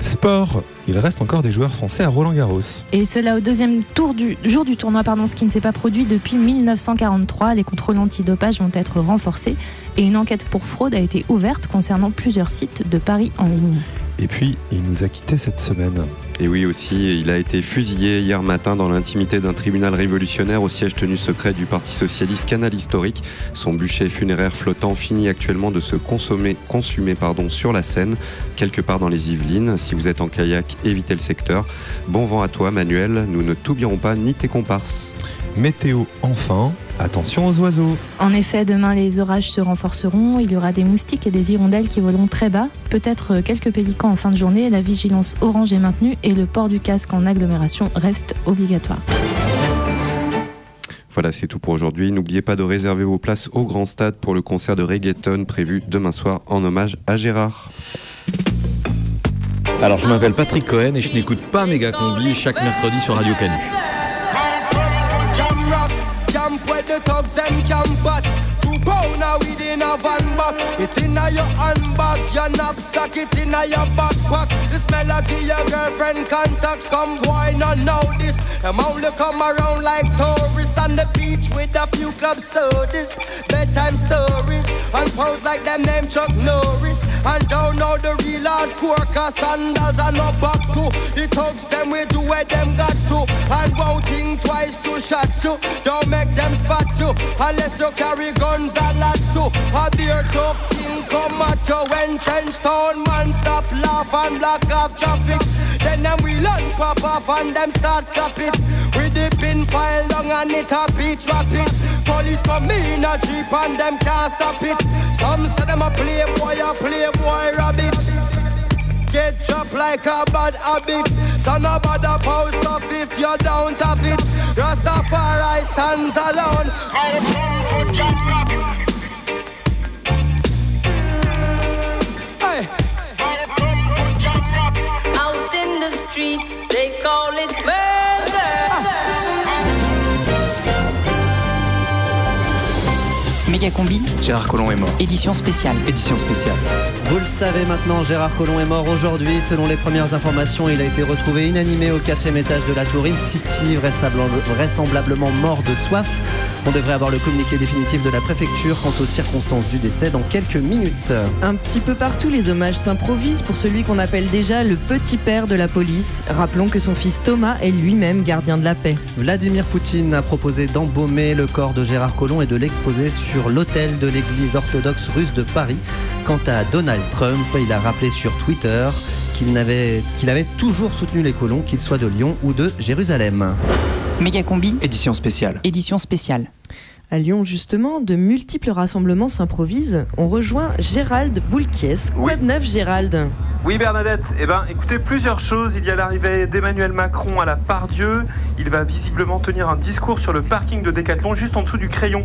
Sport, il reste encore des joueurs français à Roland Garros. Et cela au deuxième tour du jour du tournoi, pardon, ce qui ne s'est pas produit depuis 1943. Les contrôles antidopage vont être renforcés et une enquête pour fraude a été ouverte concernant plusieurs sites de paris en ligne. Et puis, il nous a quittés cette semaine. Et oui aussi, il a été fusillé hier matin dans l'intimité d'un tribunal révolutionnaire au siège tenu secret du Parti Socialiste Canal Historique. Son bûcher funéraire flottant finit actuellement de se consommer, consumer pardon, sur la Seine, quelque part dans les Yvelines. Si vous êtes en kayak, évitez le secteur. Bon vent à toi Manuel, nous ne t'oublierons pas ni tes comparses. Météo enfin, attention aux oiseaux. En effet, demain les orages se renforceront, il y aura des moustiques et des hirondelles qui voleront très bas, peut-être quelques pélicans en fin de journée, la vigilance orange est maintenue et le port du casque en agglomération reste obligatoire. Voilà, c'est tout pour aujourd'hui. N'oubliez pas de réserver vos places au Grand Stade pour le concert de reggaeton prévu demain soir en hommage à Gérard. Alors, je m'appelle Patrick Cohen et je n'écoute pas Méga Combi chaque mercredi sur Radio Canu. Camp where the thugs them camp at. Two pounder within a van back. It inna your handbag, your knapsack, it inna your backpack. The smell of your girlfriend contact. Some boy not know this. Them only come around like tourists on the beach with a few club sodas, bedtime stories, and pose like them name Chuck Norris. And don't know the real hardcore cause sandals are no back to. The thugs them we do where them got to, and won't think twice to shot to. Don't make them spot you unless you carry guns a lot to. When trench town man stop laugh and block off traffic. Then them we learn pop off and them start clap it. With the pin file long and it a beat rapid. Police come in a jeep and them can't stop it. Some say them a playboy, a playboy rabbit. Get chopped like a bad habit. So no bother post off if you don't have it. Rastafari stands alone. I come for jam call it. Méga combi, Gérard Collomb est mort. édition spéciale. Édition spéciale. Vous le savez maintenant, Gérard Collomb est mort aujourd'hui. Selon les premières informations, il a été retrouvé inanimé au quatrième étage de la tour In City, vraisemblable- vraisemblablement mort de soif. On devrait avoir le communiqué définitif de la préfecture quant aux circonstances du décès dans quelques minutes. Un petit peu partout, les hommages s'improvisent pour celui qu'on appelle déjà le petit père de la police. Rappelons que son fils Thomas est lui-même gardien de la paix. Vladimir Poutine a proposé d'embaumer le corps de Gérard Collomb et de l'exposer sur l'autel de l'église orthodoxe russe de Paris. Quant à Donald Trump, il a rappelé sur Twitter qu'il n'avait- qu'il avait toujours soutenu les colons, qu'ils soient de Lyon ou de Jérusalem. Méga combi, Édition spéciale. édition spéciale. À Lyon, justement, de multiples rassemblements s'improvisent. On rejoint Gérald Boulquies. Quoi de neuf, Gérald? Oui Bernadette, eh ben, écoutez, plusieurs choses. Il y a l'arrivée d'Emmanuel Macron à la Pardieu. Il va visiblement tenir un discours sur le parking de Décathlon juste en dessous du crayon.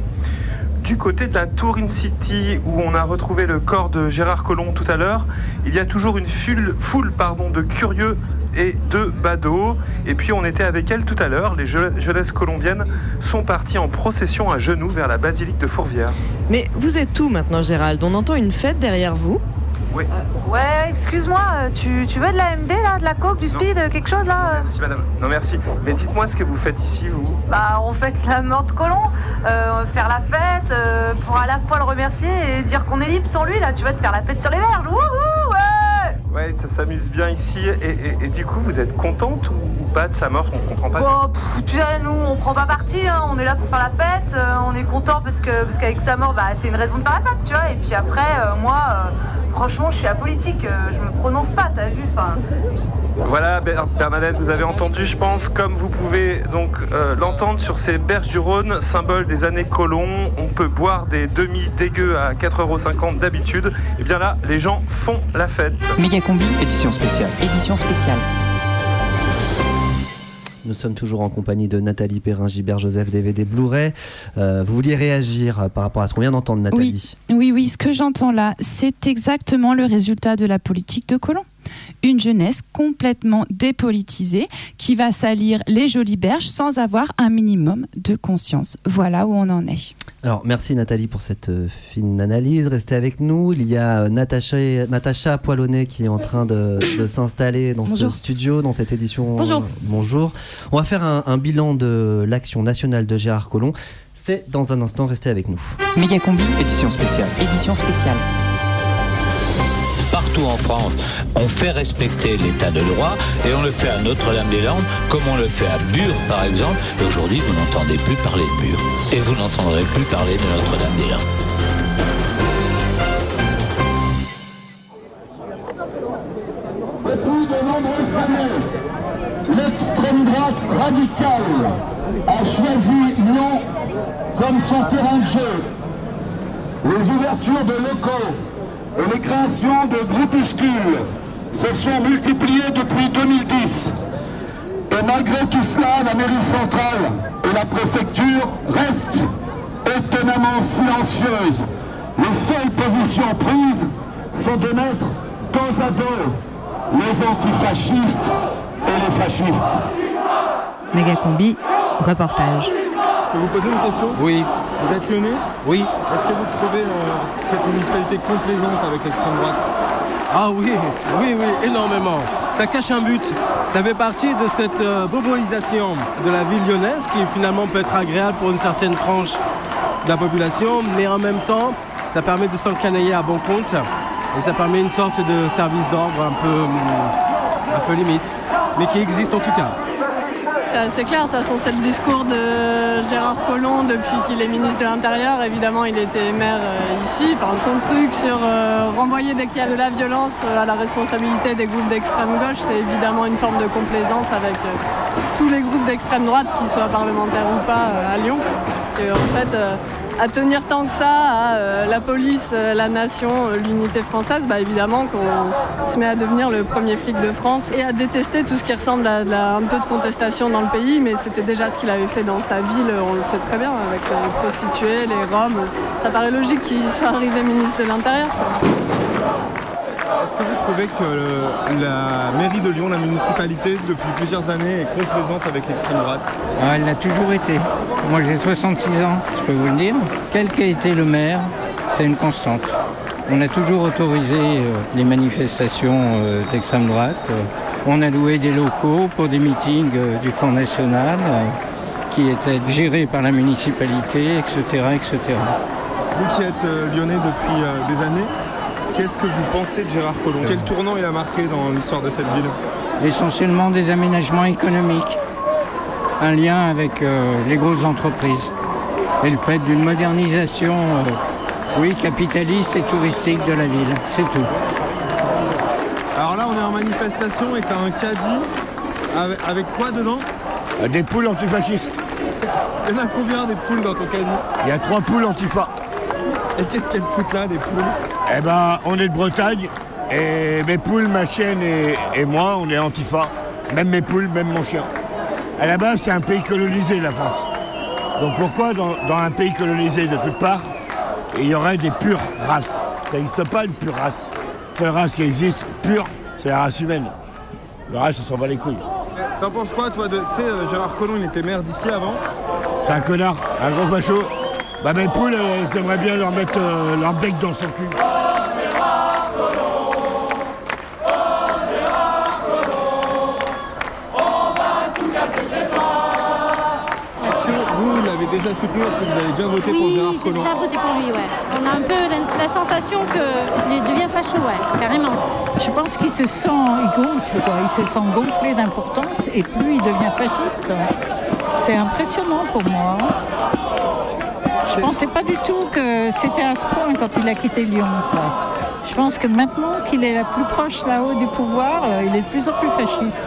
Du côté de la Tour In City, où on a retrouvé le corps de Gérard Collomb tout à l'heure, il y a toujours une foule, de curieux et de badauds. Et puis on était avec elle tout à l'heure. Les je- jeunesses colombiennes sont parties en procession à genoux vers la basilique de Fourvière. Mais vous êtes où maintenant, Gérald? On entend une fête derrière vous? Oui. Ouais, excuse-moi, euh, tu, tu veux de la MD là, de la coke, du speed, euh, quelque chose là euh Merci madame. Non merci. Mais dites-moi ce que vous faites ici, vous. Bah, on fête la mort de Colomb, euh, faire la fête, euh, pour à la fois le remercier et dire qu'on est libre sans lui là, tu vas te faire la fête sur les verges, wouhou, ouais ça s'amuse bien ici. Et, et- et du coup, vous êtes contente ou, ou pas de sa mort? On comprend pas. Bon, pff, tu sais, nous, on prend pas parti, hein, on est là pour faire la fête, euh, on est content parce que parce qu'avec sa mort, bah, c'est une raison de faire la fête, tu vois. Et puis après, euh, moi, euh, franchement, je suis apolitique, euh, je me prononce pas, t'as vu, enfin. Voilà, Ber- Bernadette, vous avez entendu, je pense, comme vous pouvez donc euh, l'entendre sur ces berges du Rhône, symbole des années colons. On peut boire des demi dégueux à 4,50€ d'habitude. Et bien là, les gens font la fête. Méga combi, édition spéciale. Édition spéciale. Nous sommes toujours en compagnie de Nathalie Perrin, Gilbert Joseph, DVD Blu-ray. Euh, vous vouliez réagir euh, par rapport à ce qu'on vient d'entendre, Nathalie Oui, oui, oui, ce que j'entends là, c'est exactement le résultat de la politique de Colomb. Une jeunesse complètement dépolitisée qui va salir les jolies berges sans avoir un minimum de conscience. Voilà où on en est. Alors, merci Nathalie pour cette euh, fine analyse. Restez avec nous. Il y a Natacha, Natacha Poilonnet qui est en train de, de s'installer dans Bonjour. ce studio, dans cette édition. Bonjour. Bonjour. On va faire un, un bilan de l'action nationale de Gérard Collomb. C'est dans un instant. Restez avec nous. Méga combi, édition spéciale. Édition spéciale. Partout en France, on fait respecter l'état de droit et on le fait à Notre-Dame-des-Landes comme on le fait à Bure par exemple. Et aujourd'hui, vous n'entendez plus parler de Bure et vous n'entendrez plus parler de Notre-Dame-des-Landes. Depuis de nombreuses années, l'extrême droite radicale a choisi Lyon comme son terrain de jeu. Les ouvertures de locaux et les créations de groupuscules se sont multipliées depuis 2010. Et malgré tout cela, la mairie centrale et la préfecture restent étonnamment silencieuses. Les seules positions prises sont de mettre dos à dos les antifascistes et les fascistes. Méga combi, reportage. Je peux vous poser une question? Oui. Vous êtes lyonnais Oui. Est-ce que vous trouvez euh, cette municipalité complaisante avec l'extrême droite? Ah oui, oui, oui, énormément. Ça cache un but. Ça fait partie de cette euh, boboisation de la ville lyonnaise qui finalement peut être agréable pour une certaine tranche de la population, mais en même temps, ça permet de s'encanailler à bon compte et ça permet une sorte de service d'ordre un peu, hum, un peu limite, mais qui existe en tout cas. C'est assez clair, de toute façon, c'est le discours de Gérard Collomb depuis qu'il est ministre de l'Intérieur. Évidemment, il était maire euh, ici. Son truc sur euh, renvoyer dès qu'il y a de la violence euh, à la responsabilité des groupes d'extrême gauche, c'est évidemment une forme de complaisance avec tous les groupes d'extrême droite, qu'ils soient parlementaires ou pas, à Lyon. Et en fait, à tenir tant que ça à euh, la police, euh, la nation, euh, l'unité française, bah évidemment qu'on se met à devenir le premier flic de France et à détester tout ce qui ressemble à, un peu de contestation dans le pays, mais c'était déjà ce qu'il avait fait dans sa ville, on le sait très bien, avec les prostituées, les roms. Ça paraît logique qu'il soit arrivé ministre de l'Intérieur. Est-ce que vous trouvez que le- la mairie de Lyon, la municipalité, depuis plusieurs années, est complaisante avec l'extrême droite Ah, elle l'a toujours été. Moi j'ai 66 ans, je peux vous le dire. Quel qu'a été le maire, c'est une constante. On a toujours autorisé euh, les manifestations euh, d'extrême droite. On a loué des locaux pour des meetings euh, du Front National qui étaient gérés par la municipalité, etc. etc. Vous qui êtes lyonnais depuis des années, qu'est-ce que vous pensez de Gérard Collomb Quel tournant il a marqué dans l'histoire de cette ville Essentiellement des aménagements économiques, un lien avec euh, les grosses entreprises et le fait d'une modernisation, euh, oui, capitaliste et touristique de la ville, c'est tout. Alors là, on est en manifestation et t'as un caddie avec, avec quoi dedans Des poules antifascistes. Il y en a combien des poules dans ton caddie Il y a trois poules antifa. Et qu'est-ce qu'elles foutent là, des poules Eh ben, on est de Bretagne et mes poules, ma chienne et, et moi, on est antifa. Même mes poules, même mon chien. À la base, c'est un pays colonisé, la France. Donc pourquoi dans, dans un pays colonisé de toutes parts, il y aurait des pures races? Ça n'existe pas une pure race. La seule race qui existe pure, c'est la race humaine. Le reste, ça s'en va les couilles. T'en penses quoi, toi de... Tu sais, euh, Gérard Collomb, il était maire d'ici avant? C'est un connard, un gros facho. Bah mes poules, euh, j'aimerais bien leur mettre euh, leur bec dans son cul. Est-ce que vous l'avez déjà soutenu? Est-ce que vous avez déjà voté pour oui, Gérard j'ai déjà voté pour lui, ouais. On a un peu la, sensation qu'il devient facho, ouais, carrément. Je pense qu'il se sent, il gonfle, quoi. Il se sent gonflé d'importance et plus il devient fasciste. C'est impressionnant pour moi. Hein. Je pensais pas du tout que c'était à ce point quand il a quitté Lyon. Je pense que maintenant qu'il est la plus proche là-haut du pouvoir, euh, il est de plus en plus fasciste.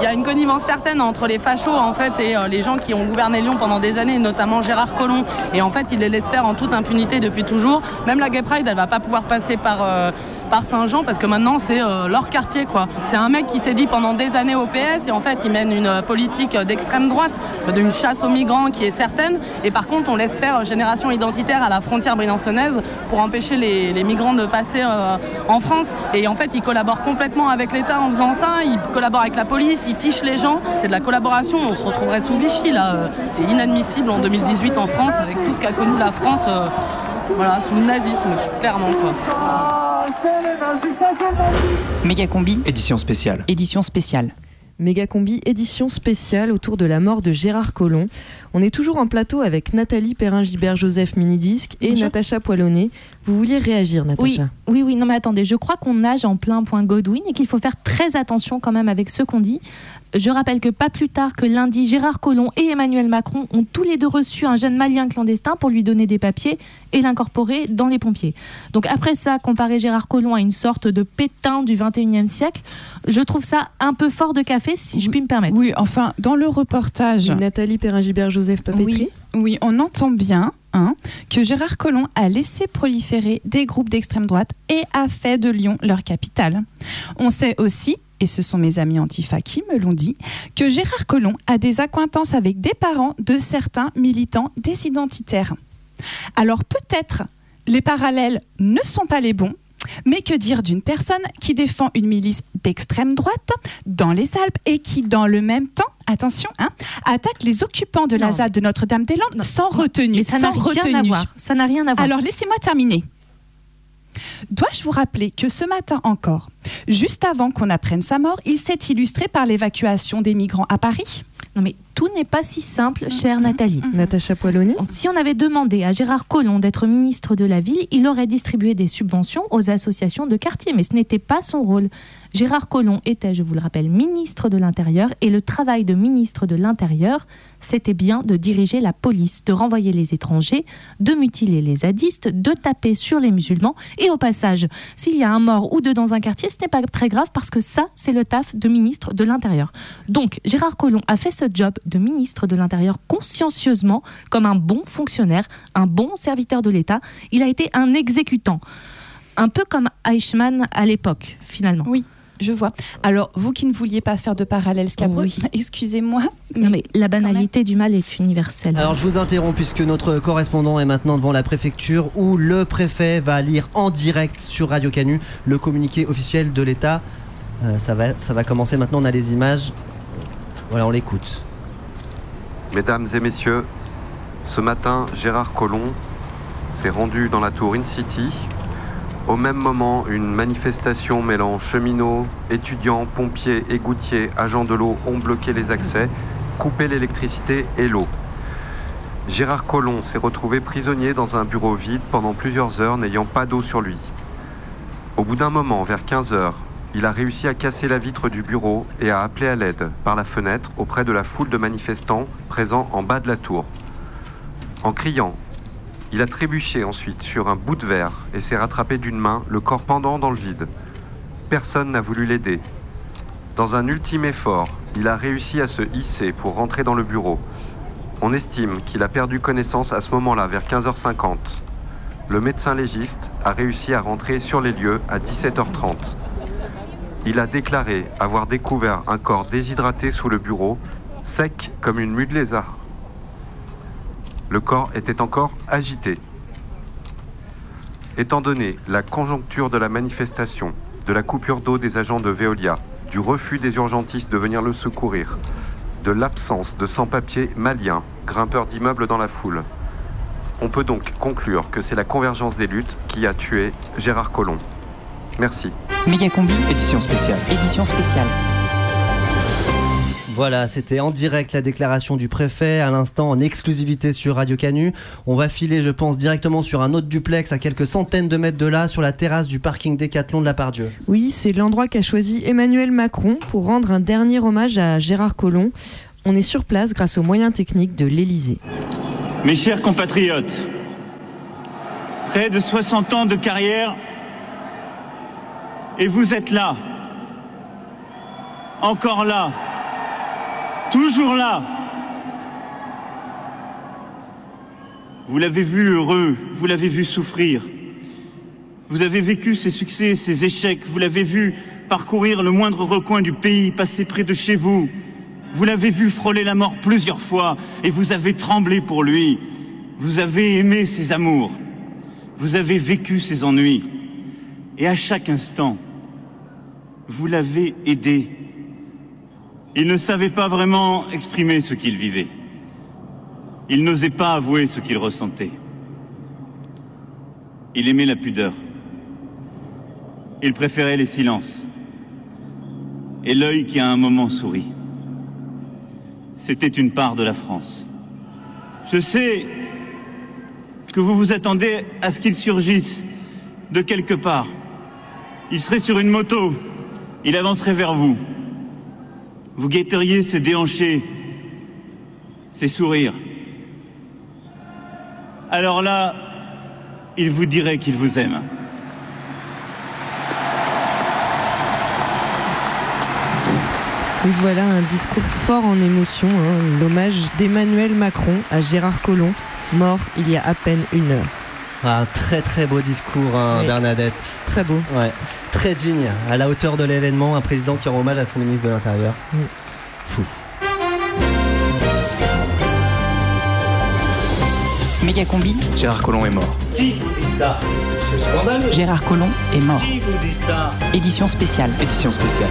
Il y a une connivence certaine entre les fachos en fait et euh, les gens qui ont gouverné Lyon pendant des années, notamment Gérard Collomb. Et en fait, il les laisse faire en toute impunité depuis toujours. Même la Gay Pride, elle va pas pouvoir passer par, euh, par Saint-Jean parce que maintenant c'est euh, leur quartier quoi. C'est un mec qui s'est dit pendant des années au PS et en fait il mène une euh, politique euh, d'extrême droite, d'une chasse aux migrants qui est certaine. Et par contre, on laisse faire génération identitaire à la frontière briançonnaise pour empêcher les, migrants de passer en France. Et en fait, il collabore complètement avec l'État en faisant ça. Il collabore avec la police, il fiche les gens. C'est de la collaboration. On se retrouverait sous Vichy là. C'est inadmissible en 2018 en France avec tout ce qu'a connu la France. voilà, sous le nazisme, clairement quoi. Méga combi. Édition spéciale. Édition spéciale. Méga combi édition spéciale autour de la mort de Gérard Collomb. On est toujours en plateau avec Nathalie Perrin-Gibert, Joseph Minidisc et Bonjour. Natacha Poilonnet. Vous vouliez réagir, Natacha? Oui, oui, oui, non mais attendez, je crois qu'on nage en plein point Godwin et qu'il faut faire très attention quand même avec ce qu'on dit. Je rappelle que pas plus tard que lundi, Gérard Collomb et Emmanuel Macron ont tous les deux reçu un jeune malien clandestin pour lui donner des papiers et l'incorporer dans les pompiers. Donc après ça, comparer Gérard Collomb à une sorte de pétain du 21e siècle, je trouve ça un peu fort de café, si je puis me permettre. Oui, enfin, dans le reportage. Nathalie Perrin-Gibert, Joseph Papetri. Oui, oui, on entend bien hein, que Gérard Collomb a laissé proliférer des groupes d'extrême droite et a fait de Lyon leur capitale. On sait aussi, et ce sont mes amis Antifa qui me l'ont dit, que Gérard Collomb a des accointances avec des parents de certains militants des identitaires. Alors peut-être les parallèles ne sont pas les bons, mais que dire d'une personne qui défend une milice d'extrême droite dans les Alpes et qui, dans le même temps, attention, hein, attaque les occupants de la ZAD de Notre-Dame-des-Landes sans retenue. Mais ça n'a sans rien à retenue. voir. Ça n'a rien à voir. Alors laissez-moi terminer. Dois-je vous rappeler que ce matin encore, juste avant qu'on apprenne sa mort, il s'est illustré par l'évacuation des migrants à Paris? Non mais tout n'est pas si simple, chère Nathalie. Natacha Poilonnet. Si on avait demandé à Gérard Collomb d'être ministre de la ville, il aurait distribué des subventions aux associations de quartier, mais ce n'était pas son rôle. Gérard Collomb était, je vous le rappelle, ministre de l'Intérieur et le travail de ministre de l'Intérieur, c'était bien de diriger la police, de renvoyer les étrangers, de mutiler les zadistes, de taper sur les musulmans et au passage, s'il y a un mort ou deux dans un quartier, ce n'est pas très grave parce que ça, c'est le taf de ministre de l'Intérieur. Donc, Gérard Collomb a fait ce job de ministre de l'Intérieur consciencieusement comme un bon fonctionnaire, un bon serviteur de l'État. Il a été un exécutant. Un peu comme Eichmann à l'époque, finalement. Oui, je vois. Alors, vous qui ne vouliez pas faire de parallèle scabreux, excusez-moi. Non mais la banalité du mal est universelle. Alors je vous interromps puisque notre correspondant est maintenant devant la préfecture où le préfet va lire en direct sur Radio Canu le communiqué officiel de l'État. Euh, ça, va, ça va commencer maintenant, on a les images. Voilà, on l'écoute. Mesdames et messieurs, ce matin, Gérard Collomb s'est rendu dans la tour In-City. Au même moment, une manifestation mêlant cheminots, étudiants, pompiers, égoutiers, agents de l'eau ont bloqué les accès, coupé l'électricité et l'eau. Gérard Collomb s'est retrouvé prisonnier dans un bureau vide pendant plusieurs heures n'ayant pas d'eau sur lui. Au bout d'un moment, vers 15 heures, il a réussi à casser la vitre du bureau et à appeler à l'aide par la fenêtre auprès de la foule de manifestants présents en bas de la tour. En criant, il a trébuché ensuite sur un bout de verre et s'est rattrapé d'une main, le corps pendant dans le vide. Personne n'a voulu l'aider. Dans un ultime effort, il a réussi à se hisser pour rentrer dans le bureau. On estime qu'il a perdu connaissance à ce moment-là, vers 15h50. Le médecin légiste a réussi à rentrer sur les lieux à 17h30. Il a déclaré avoir découvert un corps déshydraté sous le bureau, sec comme une mue de lézard. Le corps était encore agité. Étant donné la conjoncture de la manifestation, de la coupure d'eau des agents de Veolia, du refus des urgentistes de venir le secourir, de l'absence de sans-papiers maliens, grimpeurs d'immeubles dans la foule, on peut donc conclure que c'est la convergence des luttes qui a tué Gérard Collomb. Merci. Méga combi. Édition spéciale. Édition spéciale. Voilà, c'était en direct la déclaration du préfet, à l'instant en exclusivité sur Radio Canu. On va filer, je pense, directement sur un autre duplex à quelques centaines de mètres de là, sur la terrasse du parking Décathlon de la Pardieu. Oui, c'est l'endroit qu'a choisi Emmanuel Macron pour rendre un dernier hommage à Gérard Collomb. On est sur place grâce aux moyens techniques de l'Élysée. Mes chers compatriotes, près de 60 ans de carrière, et vous êtes là, encore là, toujours là. Vous l'avez vu heureux, vous l'avez vu souffrir. Vous avez vécu ses succès, ses échecs, vous l'avez vu parcourir le moindre recoin du pays, passer près de chez vous. Vous l'avez vu frôler la mort plusieurs fois et vous avez tremblé pour lui. Vous avez aimé ses amours. Vous avez vécu ses ennuis. Et à chaque instant, vous l'avez aidé. Il ne savait pas vraiment exprimer ce qu'il vivait. Il n'osait pas avouer ce qu'il ressentait. Il aimait la pudeur. Il préférait les silences. Et l'œil qui à un moment sourit. C'était une part de la France. Je sais que vous vous attendez à ce qu'il surgisse de quelque part. Il serait sur une moto. Il avancerait vers vous. Vous guetteriez ses déhanchés, ses sourires. Alors là, il vous dirait qu'il vous aime. Et voilà un discours fort en émotion, hein, l'hommage d'Emmanuel Macron à Gérard Collomb, mort il y a à peine une heure. Ah, très très beau discours, hein, Oui. Bernadette. Très beau. Ouais. Très digne, à la hauteur de l'événement, un président qui rend hommage à son ministre de l'Intérieur. Fou. Méga combi, Gérard Collomb est mort. Qui vous dit ça? C'est scandaleux. Gérard Collomb est mort. Qui vous dit ça? Édition spéciale. Édition spéciale.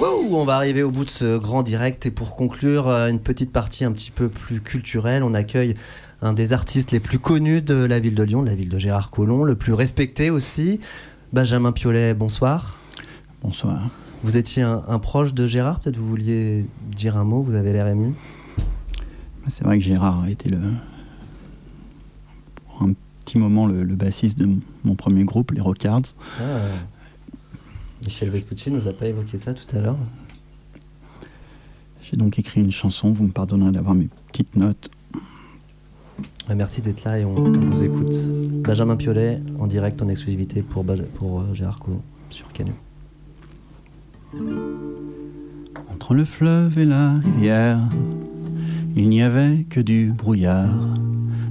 Wouh, on va arriver au bout de ce grand direct et pour conclure euh, une petite partie un petit peu plus culturelle, on accueille un des artistes les plus connus de la ville de Lyon, de la ville de Gérard Collomb, le plus respecté aussi, Benjamin Piolet, bonsoir. Bonsoir. Vous étiez un, un proche de Gérard, peut-être vous vouliez dire un mot, vous avez l'air ému. C'est vrai que Gérard a été le, pour un petit moment le, le bassiste de mon, mon premier groupe, les Rockards. Ah, Michel Vespucci nous a pas évoqué ça tout à l'heure. J'ai donc écrit une chanson, vous me pardonnerez d'avoir mes petites notes. Ah, Merci d'être là et on, vous écoute. Benjamin Piolet en direct en exclusivité pour, pour euh, Gérard Collomb sur Canu. Entre le fleuve et la rivière, il n'y avait que du brouillard,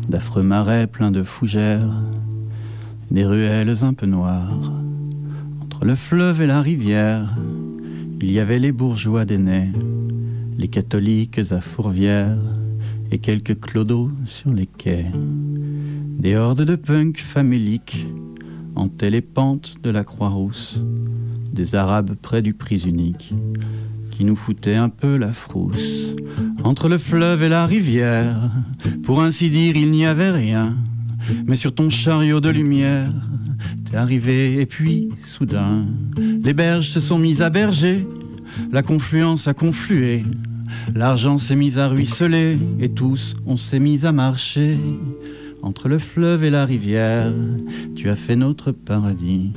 d'affreux marais pleins de fougères, des ruelles un peu noires. Entre le fleuve et la rivière, il y avait les bourgeois d'aînés, les catholiques à Fourvière et quelques clodos sur les quais. Des hordes de punks faméliques hantaient les pentes de la Croix-Rousse, des Arabes près du prix unique qui nous foutaient un peu la frousse. Entre le fleuve et la rivière, pour ainsi dire, il n'y avait rien. Mais sur ton chariot de lumière, t'es arrivé et puis, soudain, les berges se sont mises à berger, la confluence a conflué, l'argent s'est mis à ruisseler, et tous on s'est mis à marcher. Entre le fleuve et la rivière, tu as fait notre paradis,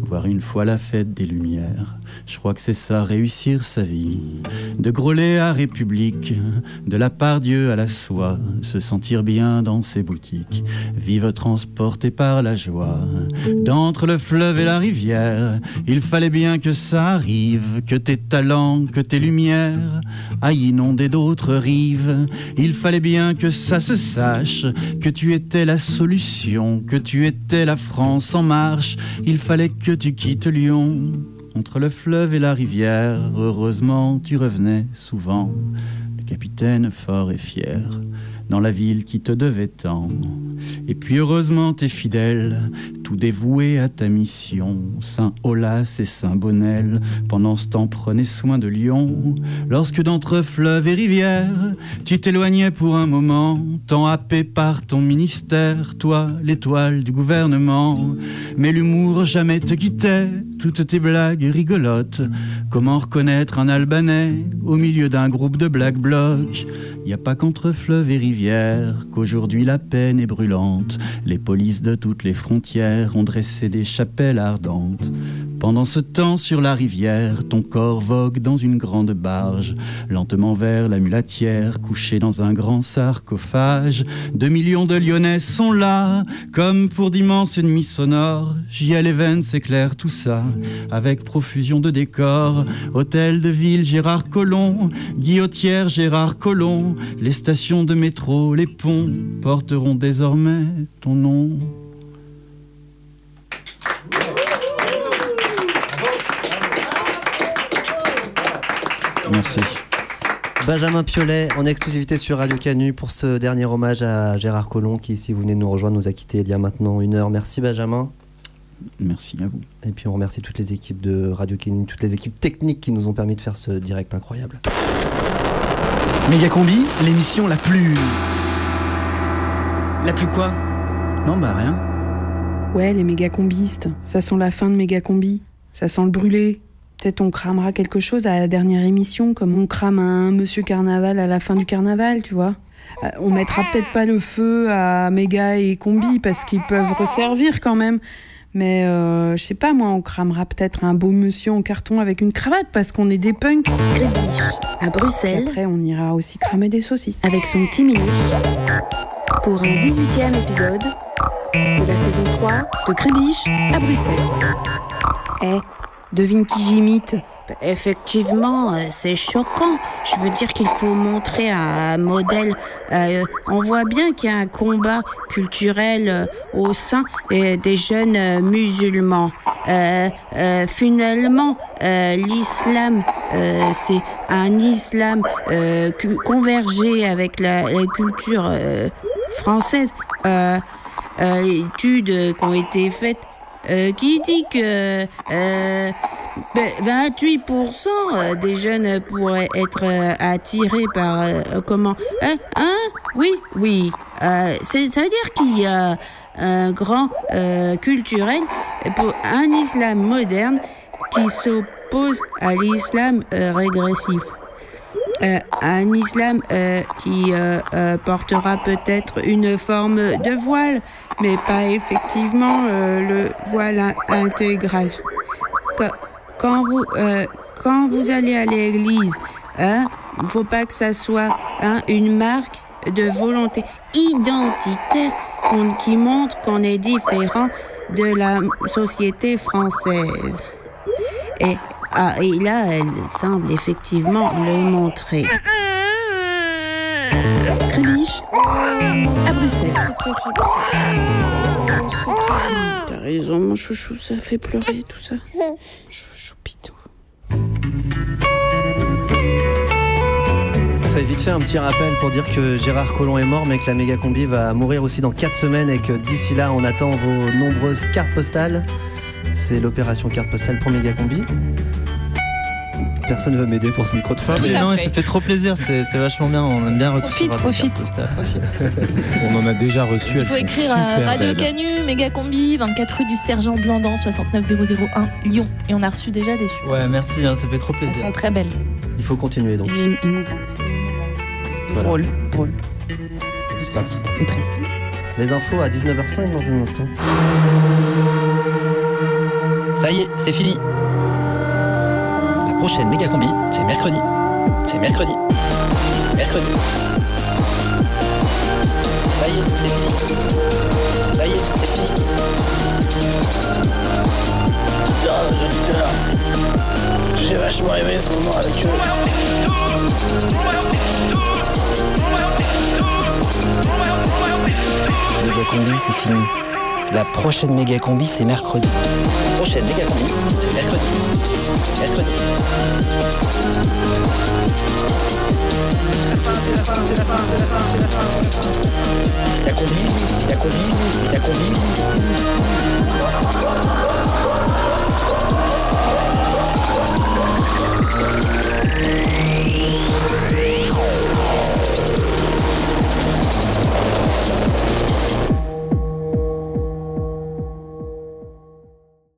voir une fois la fête des lumières. Je crois que c'est ça, réussir sa vie. De Grolet à République, de la part Dieu à la soie, se sentir bien dans ses boutiques, vivre transporté par la joie. D'entre le fleuve et la rivière, il fallait bien que ça arrive, que tes talents, que tes lumières aillent inonder d'autres rives. Il fallait bien que ça se sache, que tu la solution, que tu étais la France en marche. Il fallait que tu quittes Lyon. Entre le fleuve et la rivière, heureusement tu revenais souvent, le capitaine fort et fier. Dans la ville qui te devait tant. Et puis heureusement t'es fidèle, tout dévoué à ta mission. Saint Olas et Saint Bonnel, pendant ce temps prenez soin de Lyon. Lorsque d'entre fleuves et rivières, tu t'éloignais pour un moment, tant happé par ton ministère, toi, l'étoile du gouvernement. Mais l'humour jamais te quittait, toutes tes blagues rigolotes. Comment reconnaître un Albanais au milieu d'un groupe de black blocs? Y a pas qu'entre fleuves et rivières qu'aujourd'hui la peine est brûlante. Les polices de toutes les frontières ont dressé des chapelles ardentes. Pendant ce temps sur la rivière, ton corps vogue dans une grande barge, lentement vers la mulatière, couché dans un grand sarcophage. Deux millions de Lyonnais sont là, comme pour d'immenses nuits sonores. J.L. Evans éclaire tout ça, avec profusion de décors. Hôtel de ville Gérard Collomb, Guillotière Gérard Collomb. Les stations de métro, les ponts porteront désormais ton nom. Merci. Benjamin Piolet en exclusivité sur Radio Canu pour ce dernier hommage à Gérard Collomb qui, si vous venez de nous rejoindre, nous a quitté il y a maintenant une heure. Merci Benjamin. Merci à vous. Et puis on remercie toutes les équipes de Radio Canu, toutes les équipes techniques qui nous ont permis de faire ce direct incroyable. Méga Combi, l'émission la plus. La plus quoi? Non, bah rien. Ouais, les méga combistes, ça sent la fin de méga combi. Ça sent le brûlé. Peut-être on cramera quelque chose à la dernière émission, comme on crame un Monsieur Carnaval à la fin du carnaval, tu vois. Euh, on mettra peut-être pas le feu à méga et combi parce qu'ils peuvent resservir quand même. Mais euh, je sais pas, moi, on cramera peut-être un beau monsieur en carton avec une cravate parce qu'on est des punks. à Bruxelles. Et après, on ira aussi cramer des saucisses. Avec son petit minus pour un 18e épisode de la saison 3 de Crébiche à Bruxelles. Eh, devine qui j'imite Effectivement, euh, c'est choquant. Je veux dire qu'il faut montrer un modèle. Euh, on voit bien qu'il y a un combat culturel euh, au sein des jeunes musulmans. Finalement, l'islam, c'est un islam convergé avec la, la culture française. Études qui ont été faites qui dit que ben, 28% des jeunes pourraient être euh, attirés par euh, comment hein, hein oui oui euh, ça veut dire qu'il y a un grand euh, culturel pour un islam moderne qui s'oppose à l'islam euh, régressif euh, un islam euh, qui euh, euh, portera peut-être une forme de voile, mais pas effectivement euh, le voile in- intégral. Quand vous, euh, quand vous allez à l'église, hein, faut pas que ça soit hein, une marque de volonté identitaire qui montre qu'on est différent de la société française. Et, ah, et là, elle semble effectivement le montrer. Crébiche, à Bruxelles. T'as raison, mon chouchou, ça fait pleurer tout ça. Chouchou fait vite fait un petit rappel pour dire que Gérard Collomb est mort, mais que la méga combi va mourir aussi dans 4 semaines et que d'ici là, on attend vos nombreuses cartes postales. C'est l'opération carte postale pour méga combi. Personne veut m'aider pour ce micro de fin. Oui, non, ça fait trop plaisir, c'est vachement bien, on aime bien Profite, recevoir des profite. postales. On en a déjà reçu. Il elles faut sont écrire à Radio belles. Canu, méga combi, 24 rue du Sergent Blandan, 69001 Lyon. Et on a reçu déjà des super. Ouais, merci, hein, ça fait trop Elles plaisir. sont très belles. Il faut continuer donc. Et. Voilà. Drôle, drôle. Triste. Et triste. Les infos à 19h05 dans un instant. Ça y est, c'est fini. La prochaine méga combi, c'est mercredi. C'est mercredi. Mercredi. Ça y est, c'est fini. Ça y est, c'est fini. Putain, les auditeurs, j'ai vachement aimé ce moment avec eux. Méga combi, c'est fini. La prochaine méga combi, c'est mercredi. Prochaine méga combi, c'est mercredi. Mercredi. La combi, la combi, la combi. La combi.